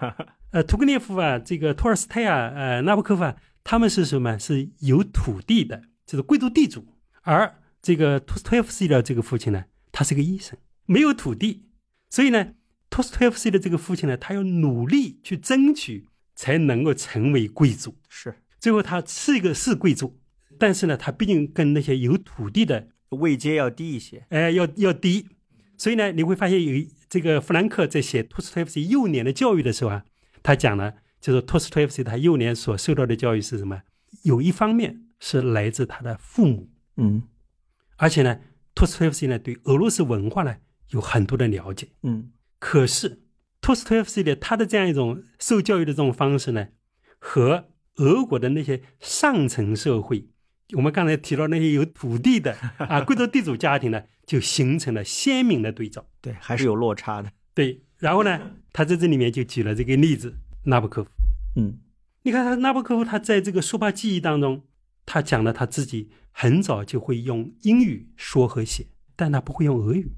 呃，屠格涅夫啊，这个托尔斯泰啊，呃纳博科夫啊，他们是什么？是有土地的，就是贵族地主。而这个托斯托耶夫斯基的这个父亲呢？他是个医生，没有土地，所以呢，托斯托耶夫斯基的这个父亲呢，他要努力去争取，才能够成为贵族。是，最后他是一个是贵族，但是呢，他毕竟跟那些有土地的位阶要低一些，哎，要要低。所以呢，你会发现有这个弗兰克在写托斯托耶夫斯基幼年的教育的时候啊，他讲了，就是托斯托耶夫斯基他幼年所受到的教育是什么？有一方面是来自他的父母，嗯，而且呢。托斯托耶夫斯基呢，对俄罗斯文化呢有很多的了解，嗯，可是托斯托耶夫斯基的他的这样一种受教育的这种方式呢，和俄国的那些上层社会，我们刚才提到那些有土地的啊贵族地主家庭呢，就形成了鲜明的对照，对，还是有落差的，对。然后呢，他在这里面就举了这个例子，纳博科夫，嗯，你看他纳博科夫，他在这个书法记忆当中，他讲了他自己。很早就会用英语说和写，但他不会用俄语。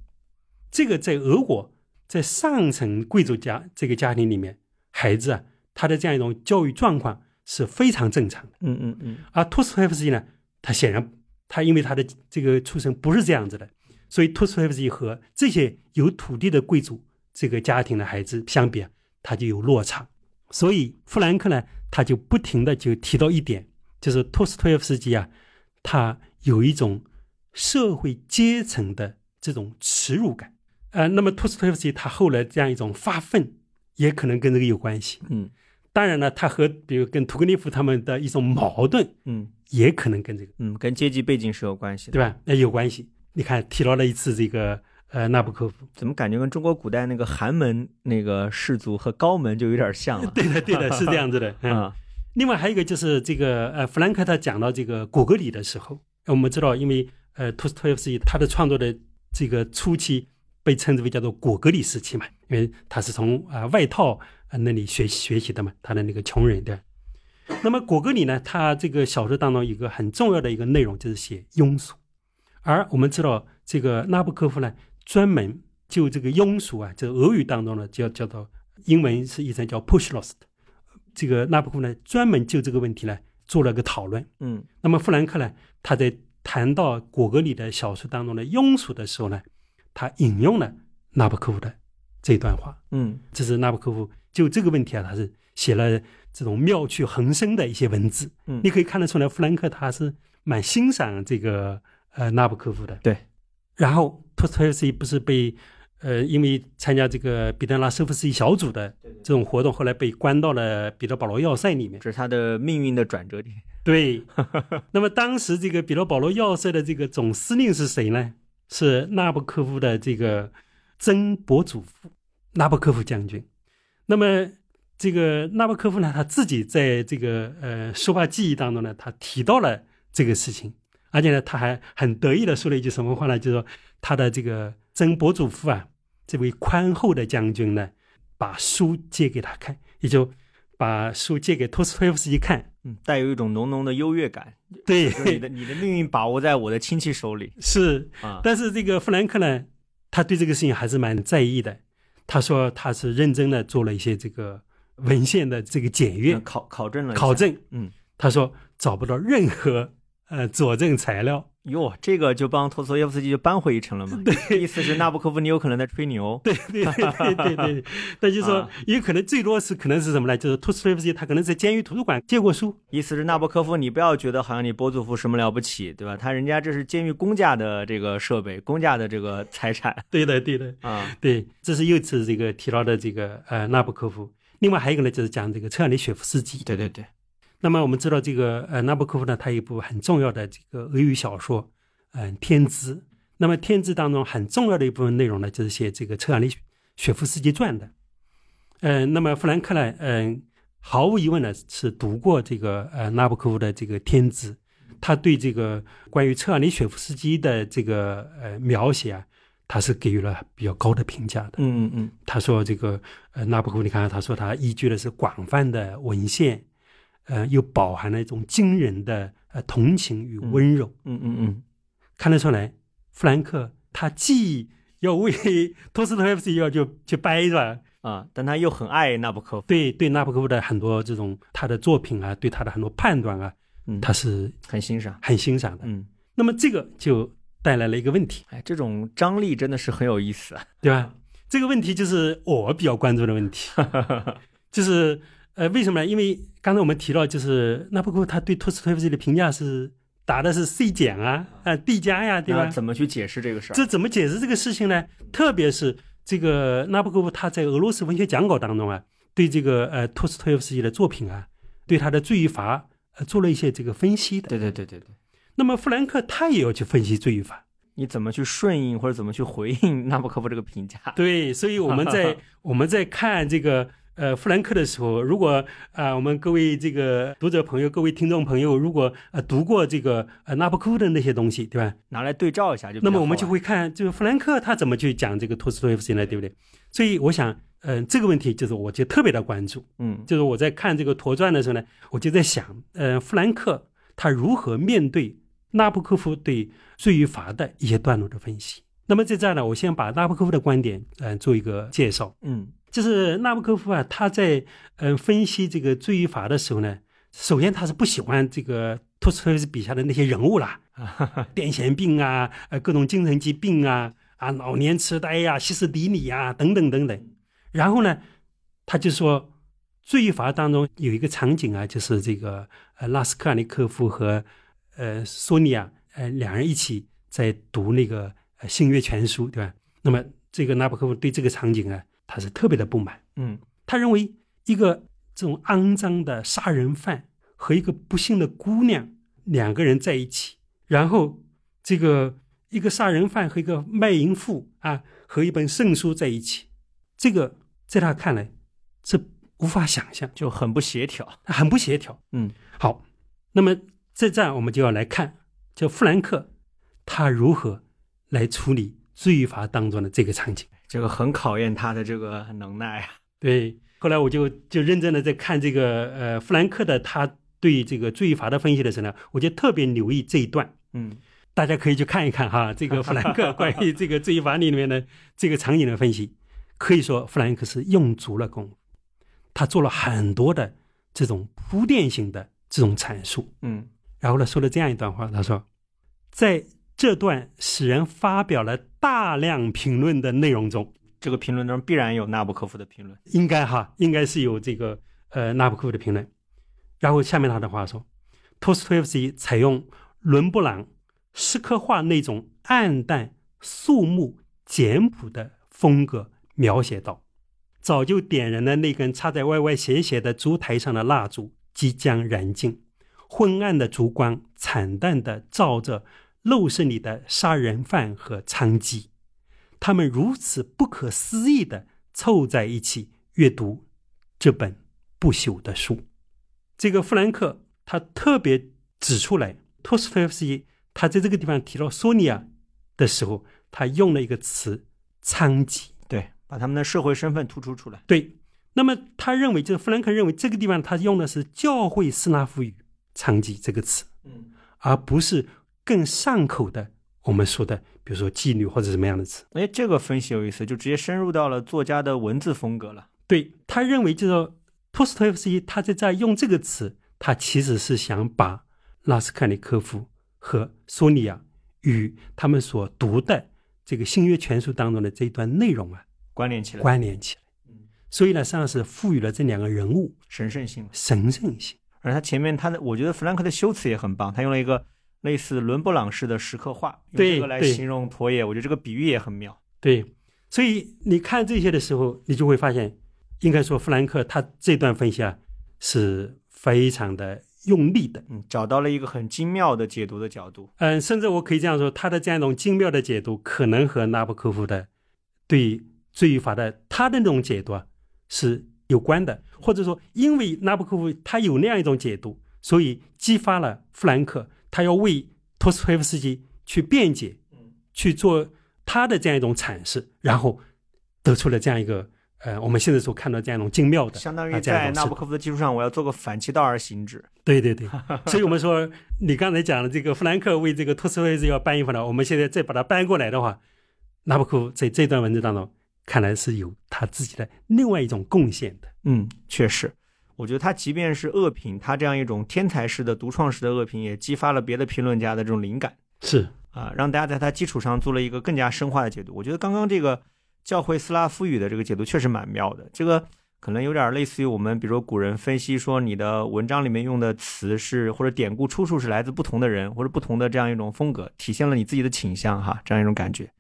这个在俄国，在上层贵族家这个家庭里面，孩子啊，他的这样一种教育状况是非常正常的。嗯嗯嗯。而托斯托耶夫斯基呢，他显然他因为他的这个出身不是这样子的，所以托斯托耶夫斯基和这些有土地的贵族这个家庭的孩子相比啊，他就有落差。所以弗兰克呢，他就不停的就提到一点，就是托斯托耶夫斯基啊。他有一种社会阶层的这种耻辱感，呃，那么托斯托耶夫斯基他后来这样一种发愤，也可能跟这个有关系。嗯，当然了，他和比如跟屠格涅夫他们的一种矛盾，嗯，也可能跟这个，嗯，跟阶级背景是有关系的，对吧？那有关系。你看提到了一次这个呃纳布科夫。怎么感觉跟中国古代那个寒门那个士族和高门就有点像了？对的，对的，是这样子的。嗯，啊，另外还有一个就是这个呃，弗兰克他讲到这个果戈里的时候，我们知道，因为呃，托斯托耶夫斯基他的创作的这个初期被称之为叫做果戈里时期嘛，因为他是从啊、外套那里学习学习的嘛，他的那个穷人对。那么果戈里呢，他这个小说当中一个很重要的一个内容就是写庸俗，而我们知道这个纳布科夫呢，专门就这个庸俗啊，这俄语当中呢叫叫做英文是译成叫 pushlost，这个纳布科夫呢专门就这个问题呢做了个讨论。嗯那么富兰克呢，他在谈到果戈里的小说当中的庸俗的时候呢，他引用了纳布科夫的这段话。嗯这是纳布科夫就这个问题啊，他是写了这种妙趣横生的一些文字。嗯你可以看得出来，弗兰克他是蛮欣赏这个呃纳布科夫的。对。然后托斯托耶夫斯基不是被呃因为参加这个彼得拉舍夫斯基小组的这种活动，后来被关到了彼得保罗要塞里面。这是他的命运的转折点。对，那么当时这个彼得保罗要塞的这个总司令是谁呢？是纳布科夫的这个曾伯祖父纳布科夫将军。那么这个纳布科夫呢，他自己在这个呃说话记忆当中呢，他提到了这个事情，而且呢，他还很得意的说了一句什么话呢？就是说他的这个曾伯祖父啊，这位宽厚的将军呢，把书借给他看，也就把书借给托斯托耶夫斯基看。嗯，带有一种浓浓的优越感，对，就是你的你的命运把握在我的亲戚手里 是，啊。但是这个弗兰克呢，他对这个事情还是蛮在意的。他说他是认真的做了一些这个文献的这个检阅嗯考考证了考，证。嗯，他说找不到任何呃佐证材料。哟，这个就帮托斯托耶夫斯基就扳回一城了嘛。对意思是纳布科夫你有可能在吹牛。对对对对对对，那 就是说啊也可能最多是可能是什么呢？就是托斯托耶夫斯基他可能在监狱图书馆借过书。意思是纳博科夫，你不要觉得好像你波祖夫什么了不起，对吧？他人家这是监狱公家的这个设备，公家的这个财产对的对的，啊。对，这是又次这个提到的这个呃纳布科夫。另外还有一个呢，就是讲这个车尔尼雪夫斯基。对对对，那么我们知道这个呃纳博科夫呢，他有一部很重要的这个俄语小说，嗯、天资》。那么《天资》当中很重要的一部分内容呢，就是写这个车尔尼雪夫斯基传的。嗯、那么弗兰克呢，嗯、毫无疑问呢是读过这个呃纳博科夫的这个《天资》，他对这个关于车尔尼雪夫斯基的这个呃描写啊，他是给予了比较高的评价的。嗯嗯嗯，他说这个呃纳博科夫，你看他说他依据的是广泛的文献，呃，又饱含了一种惊人的呃同情与温柔，嗯嗯嗯，看得出来，弗兰克他既要为托斯托耶夫斯基要就去掰是吧？啊，但他又很爱纳博科夫，对对，纳博科夫的很多这种他的作品啊，对他的很多判断啊，嗯，他是很欣赏，很欣赏的。嗯，那么这个就带来了一个问题，哎，这种张力真的是很有意思啊。对吧？这个问题就是我比较关注的问题，就是呃，为什么呢？因为刚才我们提到，就是纳博科夫他对托斯托耶夫斯基的评价是打的是 C 减啊，啊 D 加呀，对吧？怎么去解释这个事儿？这怎么解释这个事情呢？特别是这个纳博科夫他在俄罗斯文学讲稿当中啊，对这个呃托斯托耶夫斯基的作品啊，对他的罪与罚呃做了一些这个分析的。对对对对对，那么弗兰克他也要去分析罪与罚。你怎么去顺应或者怎么去回应纳博科夫这个评价？对，所以我们在 我们在看这个呃弗兰克的时候，如果啊、我们各位这个读者朋友、各位听众朋友，如果呃读过这个呃纳博科夫的那些东西，对吧？拿来对照一下就那么我们就会看就是弗兰克他怎么去讲这个托斯托耶夫斯基呢，对不对？所以我想，嗯、这个问题就是我就特别的关注，嗯就是我在看这个陀传的时候呢，我就在想，呃，弗兰克他如何面对纳布科夫对罪与罚的一些段落的分析。那么在这儿呢，我先把纳布科夫的观点，嗯、做一个介绍。嗯就是纳布科夫啊，他在嗯、呃分析这个罪与罚的时候呢，首先他是不喜欢这个托斯托耶夫斯基笔下的那些人物啦，癫痫病啊，呃，各种精神疾病啊，啊，老年痴呆呀、歇斯底里啊，等等等等。然后呢，他就说，罪与罚当中有一个场景啊，就是这个呃拉斯科尔尼科夫和呃索尼娅呃两人一起在读那个呃《星月全书》，对吧？那么这个纳博科夫对这个场景啊，他是特别的不满。嗯他认为一个这种肮脏的杀人犯和一个不幸的姑娘两个人在一起，然后这个一个杀人犯和一个卖淫妇啊，和一本圣书在一起，这个在他看来，这无法想象，就很不协调。很不协调。嗯，好，那么在这儿我们就要来看，就富兰克他如何来处理罪罚当中的这个场景。这个很考验他的这个能耐啊。对，后来我就就认真的在看这个呃弗兰克的他对这个罪罚的分析的时候呢，我就特别留意这一段。嗯，大家可以去看一看哈，这个弗兰克关于这个罪罚里面的这个场景的分析，可以说弗兰克是用足了功夫，他做了很多的这种铺垫性的这种阐述，嗯，然后呢说了这样一段话，他说，在这段使人发表了大量评论的内容中，这个评论中必然有纳博科夫的评论。应该哈，应该是有这个呃纳博科夫的评论。然后下面他的话说，托斯托耶夫斯基采用伦勃朗诗刻画那种暗淡、肃穆、简朴的风格描写道：早就点燃的那根插在歪歪斜斜的烛台上的蜡烛即将燃尽，昏暗的烛光惨淡的照着陋室里的杀人犯和娼妓，他们如此不可思议的凑在一起阅读这本不朽的书。这个富兰克他特别指出来，托斯托耶夫斯基他在这个地方提到索尼娅的时候，他用了一个词“娼妓对，把他们的社会身份突出出来”。。对，那么他认为，就是富兰克认为这个地方他用的是教会斯拉夫语“娼妓”这个词，嗯，而不是更上口的我们说的，比如说妓女或者什么样的词。哎，这个分析有意思，就直接深入到了作家的文字风格了。对他认为，就是说托斯托耶夫斯基他在在用这个词，他其实是想把拉斯卡尼科夫和索尼娅与他们所读的这个新约全书当中的这一段内容啊关联起来，关联起来。所以呢，实际上是赋予了这两个人物神圣性。神圣性。而他前面他的，我觉得弗兰克的修辞也很棒，他用了一个类似伦勃朗式的石刻画，用这个来形容陀野，我觉得这个比喻也很妙。对，所以你看这些的时候，你就会发现，应该说弗兰克他这段分析啊是非常的用力的。嗯，找到了一个很精妙的解读的角度。嗯，甚至我可以这样说，他的这样一种精妙的解读，可能和纳博科夫的对罪与罚的他的那种解读啊是有关的，或者说，因为纳博科夫他有那样一种解读，所以激发了弗兰克，他要为托斯托耶夫斯基去辩解，去做他的这样一种阐释，然后得出了这样一个呃，我们现在所看到这样一种精妙的，相当于在纳博科夫的基础上，我要做个反其道而行之。对对对，所以我们说，你刚才讲的这个弗兰克为这个托斯托耶夫斯基要搬一翻了，我们现在再把它搬过来的话，纳博科夫在这段文字当中，看来是有他自己的另外一种贡献的。嗯，确实，我觉得他即便是恶评，他这样一种天才式的独创式的恶评，也激发了别的评论家的这种灵感是，啊，让大家在他基础上做了一个更加深化的解读。我觉得刚刚这个教会斯拉夫语的这个解读确实蛮妙的，这个可能有点类似于我们比如说古人分析说你的文章里面用的词是或者典故出处是来自不同的人或者不同的这样一种风格，体现了你自己的倾向哈，这样一种感觉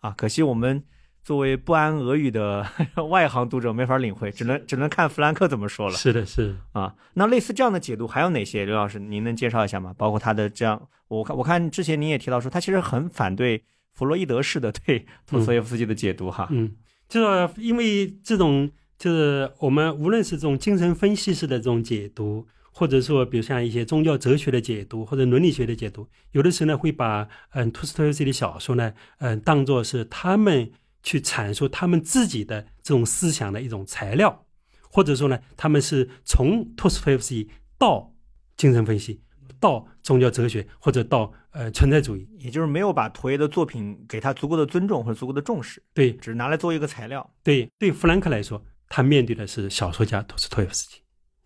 啊。可惜我们。作为不谙俄语的 外行读者没法领会，只能只能看弗兰克怎么说了。是的，是啊，那类似这样的解读还有哪些？刘老师，您能介绍一下吗？包括他的这样，我看我看之前您也提到说，他其实很反对弗洛伊德式的对托斯托耶夫斯基的解读哈。嗯，就是因为这种，就是我们无论是这种精神分析式的这种解读，或者说比如像一些宗教哲学的解读或者伦理学的解读，有的时候呢会把嗯托斯托耶夫斯基的小说呢，嗯当做是他们。去阐述他们自己的这种思想的一种材料，或者说呢，他们是从托斯托耶夫斯基到精神分析，到宗教哲学，或者到呃存在主义，也就是没有把陀耶的作品给他足够的尊重或者足够的重视，对，只是拿来做一个材料。对，对弗兰克来说，他面对的是小说家托斯托耶夫斯基，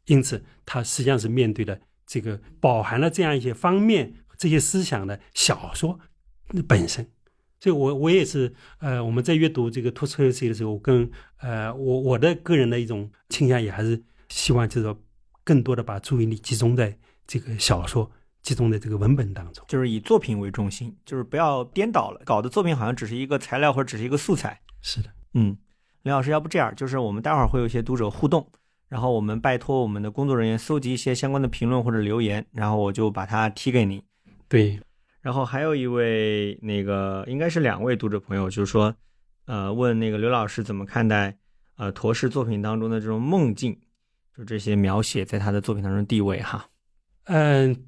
因此他实际上是面对的这个饱含了这样一些方面这些思想的小说本身。所以我我也是，呃，我们在阅读这个托斯托斯的时候，跟呃我我的个人的一种倾向也还是希望就是说，更多的把注意力集中在这个小说、集中在这个文本当中，就是以作品为中心，就是不要颠倒了，搞的作品好像只是一个材料或者只是一个素材。是的，嗯，林老师，要不这样，就是我们待会儿会有一些读者互动，然后我们拜托我们的工作人员搜集一些相关的评论或者留言，然后我就把它提给你。对。然后还有一位那个应该是两位读者朋友，就是说，呃，问那个刘老师怎么看待呃陀氏作品当中的这种梦境，就这些描写在他的作品当中地位哈。嗯，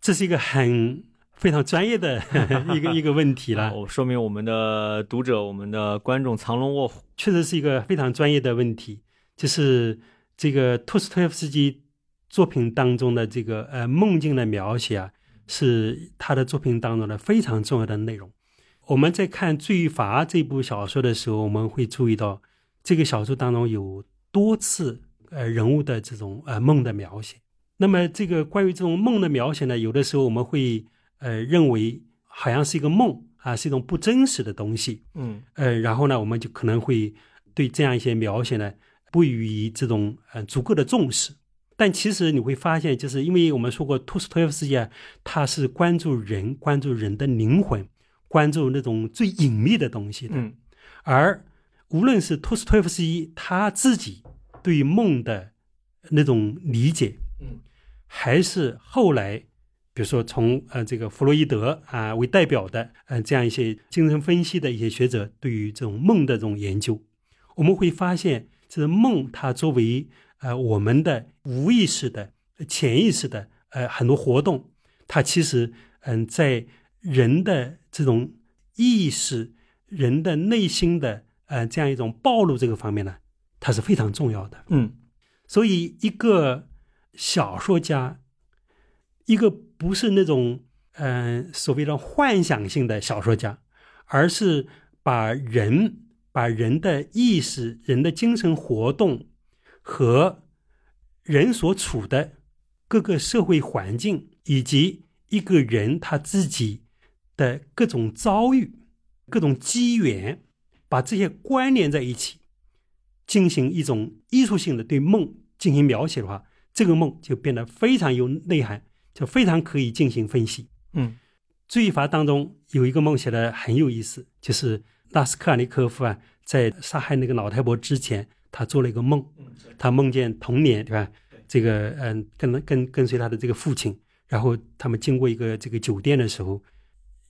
这是一个很非常专业的 一个一个问题了。哦，说明我们的读者、我们的观众藏龙卧虎，确实是一个非常专业的问题。就是这个托斯托耶夫斯基作品当中的这个呃梦境的描写啊，是他的作品当中的非常重要的内容。我们在看《罪罚》这部小说的时候，我们会注意到这个小说当中有多次呃人物的这种呃梦的描写。那么，这个关于这种梦的描写呢，有的时候我们会呃认为好像是一个梦啊，是一种不真实的东西，嗯呃，然后呢，我们就可能会对这样一些描写呢不予以这种呃足够的重视。但其实你会发现，就是因为我们说过，托斯托耶夫斯基啊，他是关注人，关注人的灵魂，关注那种最隐秘的东西的。嗯而无论是托斯托耶夫斯基他自己对梦的那种理解，嗯，还是后来，比如说从呃这个弗洛伊德啊为代表的呃这样一些精神分析的一些学者对于这种梦的这种研究，我们会发现，这个梦它作为呃我们的无意识的、潜意识的呃很多活动，它其实嗯在人的这种意识、人的内心的呃这样一种暴露这个方面呢，它是非常重要的。嗯所以，一个小说家，一个不是那种嗯、呃所谓的幻想性的小说家，而是把人、把人的意识、人的精神活动和人所处的各个社会环境，以及一个人他自己的各种遭遇、各种机缘，把这些关联在一起，进行一种艺术性的对梦进行描写的话，这个梦就变得非常有内涵，就非常可以进行分析。嗯罪罚当中有一个梦写的很有意思，就是拉斯科尔尼科夫啊，在杀害那个老太婆之前，他做了一个梦，他梦见童年，对吧？这个嗯，跟跟跟随他的这个父亲，然后他们经过一个这个酒店的时候，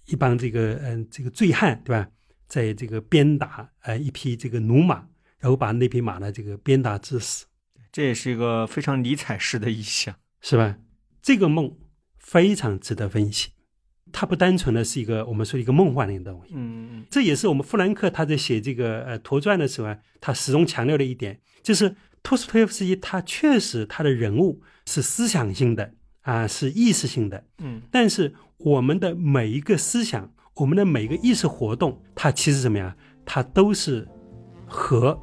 一帮这个嗯这个醉汉，对吧？在这个鞭打呃一匹这个驽马，然后把那匹马呢这个鞭打致死，这也是一个非常尼采式的意象。是吧？这个梦非常值得分析，它不单纯的是一个我们说一个梦幻的东西。嗯这也是我们弗兰克他在写这个呃陀传的时候啊，他始终强调的一点，就是托斯托耶夫斯基他确实他的人物是思想性的啊，是意识性的，嗯但是我们的每一个思想，我们的每一个意识活动，它其实怎么样？它都是和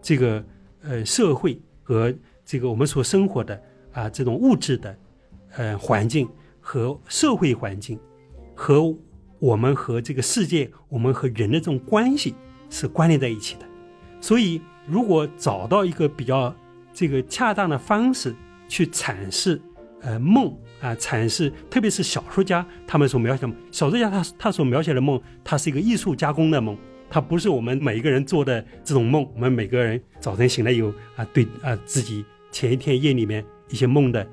这个呃社会和这个我们所生活的啊这种物质的呃环境和社会环境和我们和这个世界，我们和人的这种关系是关联在一起的。所以，如果找到一个比较这个恰当的方式去阐释呃梦啊，阐释特别是小说家他们所描写，小说家他他所描写的梦，它是一个艺术加工的梦，它不是我们每一个人做的这种梦。我们每个人早晨醒来以后啊，对啊自己前一天夜里面一些梦的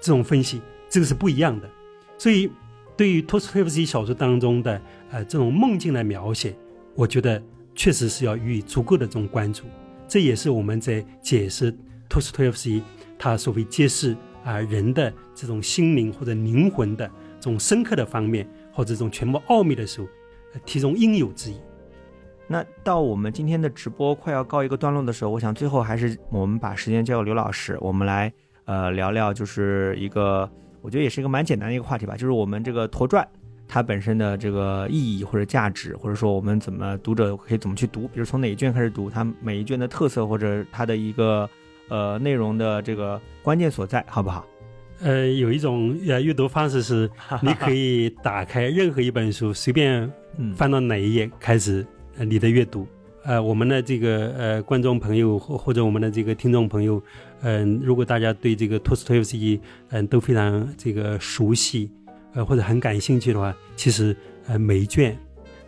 这种分析，这个是不一样的。所以，对于托斯托耶夫斯基小说当中的呃这种梦境的描写，我觉得确实是要予以足够的这种关注。这也是我们在解释托斯托耶夫斯基他所谓揭示啊、人的这种心灵或者灵魂的这种深刻的方面，或者这种全部奥秘的时候，其中应有之义。那到我们今天的直播快要告一个段落的时候，我想最后还是我们把时间交给刘老师，我们来呃聊聊，就是一个我觉得也是一个蛮简单的一个话题吧，就是我们这个陀传它本身的这个意义或者价值，或者说我们怎么读者可以怎么去读，比如从哪一卷开始读，它每一卷的特色或者它的一个呃内容的这个关键所在，好不好？呃，有一种呃阅读方式是，你可以打开任何一本书，随便嗯翻到哪一页开始呃你的阅读。呃，我们的这个呃观众朋友或或者我们的这个听众朋友，嗯、如果大家对这个托斯托耶夫斯基嗯、都非常这个熟悉，呃或者很感兴趣的话，其实呃每一卷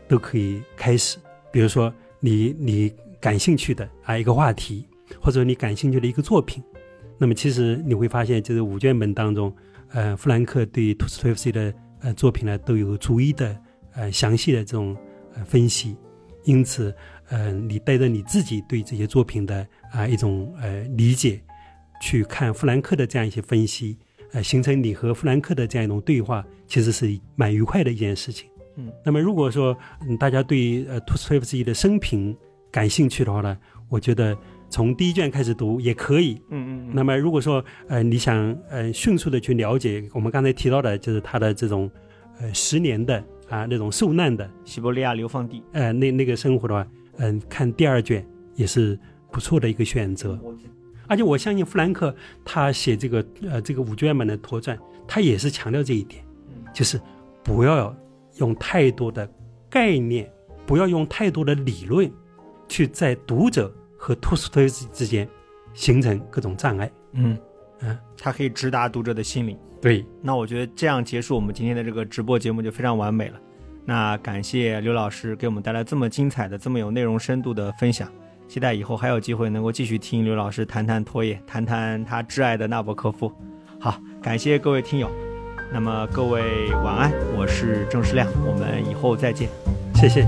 都可以开始。比如说你你感兴趣的啊一个话题，或者你感兴趣的一个作品，那么其实你会发现，就是五卷本当中，呃，弗兰克对托斯托耶夫斯基的呃作品呢都有逐一的呃详细的这种呃分析，因此呃你带着你自己对这些作品的啊、一种呃理解，去看弗兰克的这样一些分析，呃形成你和弗兰克的这样一种对话，其实是蛮愉快的一件事情。嗯，那么如果说嗯大家对呃托斯托耶夫斯基的生平感兴趣的话呢，我觉得从第一卷开始读也可以。嗯嗯那么如果说呃你想呃迅速的去了解我们刚才提到的，就是他的这种呃十年的啊那种受难的西伯利亚流放地，呃那那个生活的话，嗯、看第二卷也是不错的一个选择。而且我相信弗兰克他写这个呃这个五卷本的陀传，他也是强调这一点，就是不要用太多的概念，不要用太多的理论，去在读者和托斯托耶夫斯基之间形成各种障碍。嗯嗯，它可以直达读者的心灵。对，那我觉得这样结束我们今天的这个直播节目就非常完美了。那感谢刘老师给我们带来这么精彩的、这么有内容深度的分享。期待以后还有机会能够继续听刘老师谈谈托叶，谈谈他挚爱的纳博科夫。好，感谢各位听友。那么各位晚安，我是郑世亮，我们以后再见。谢谢。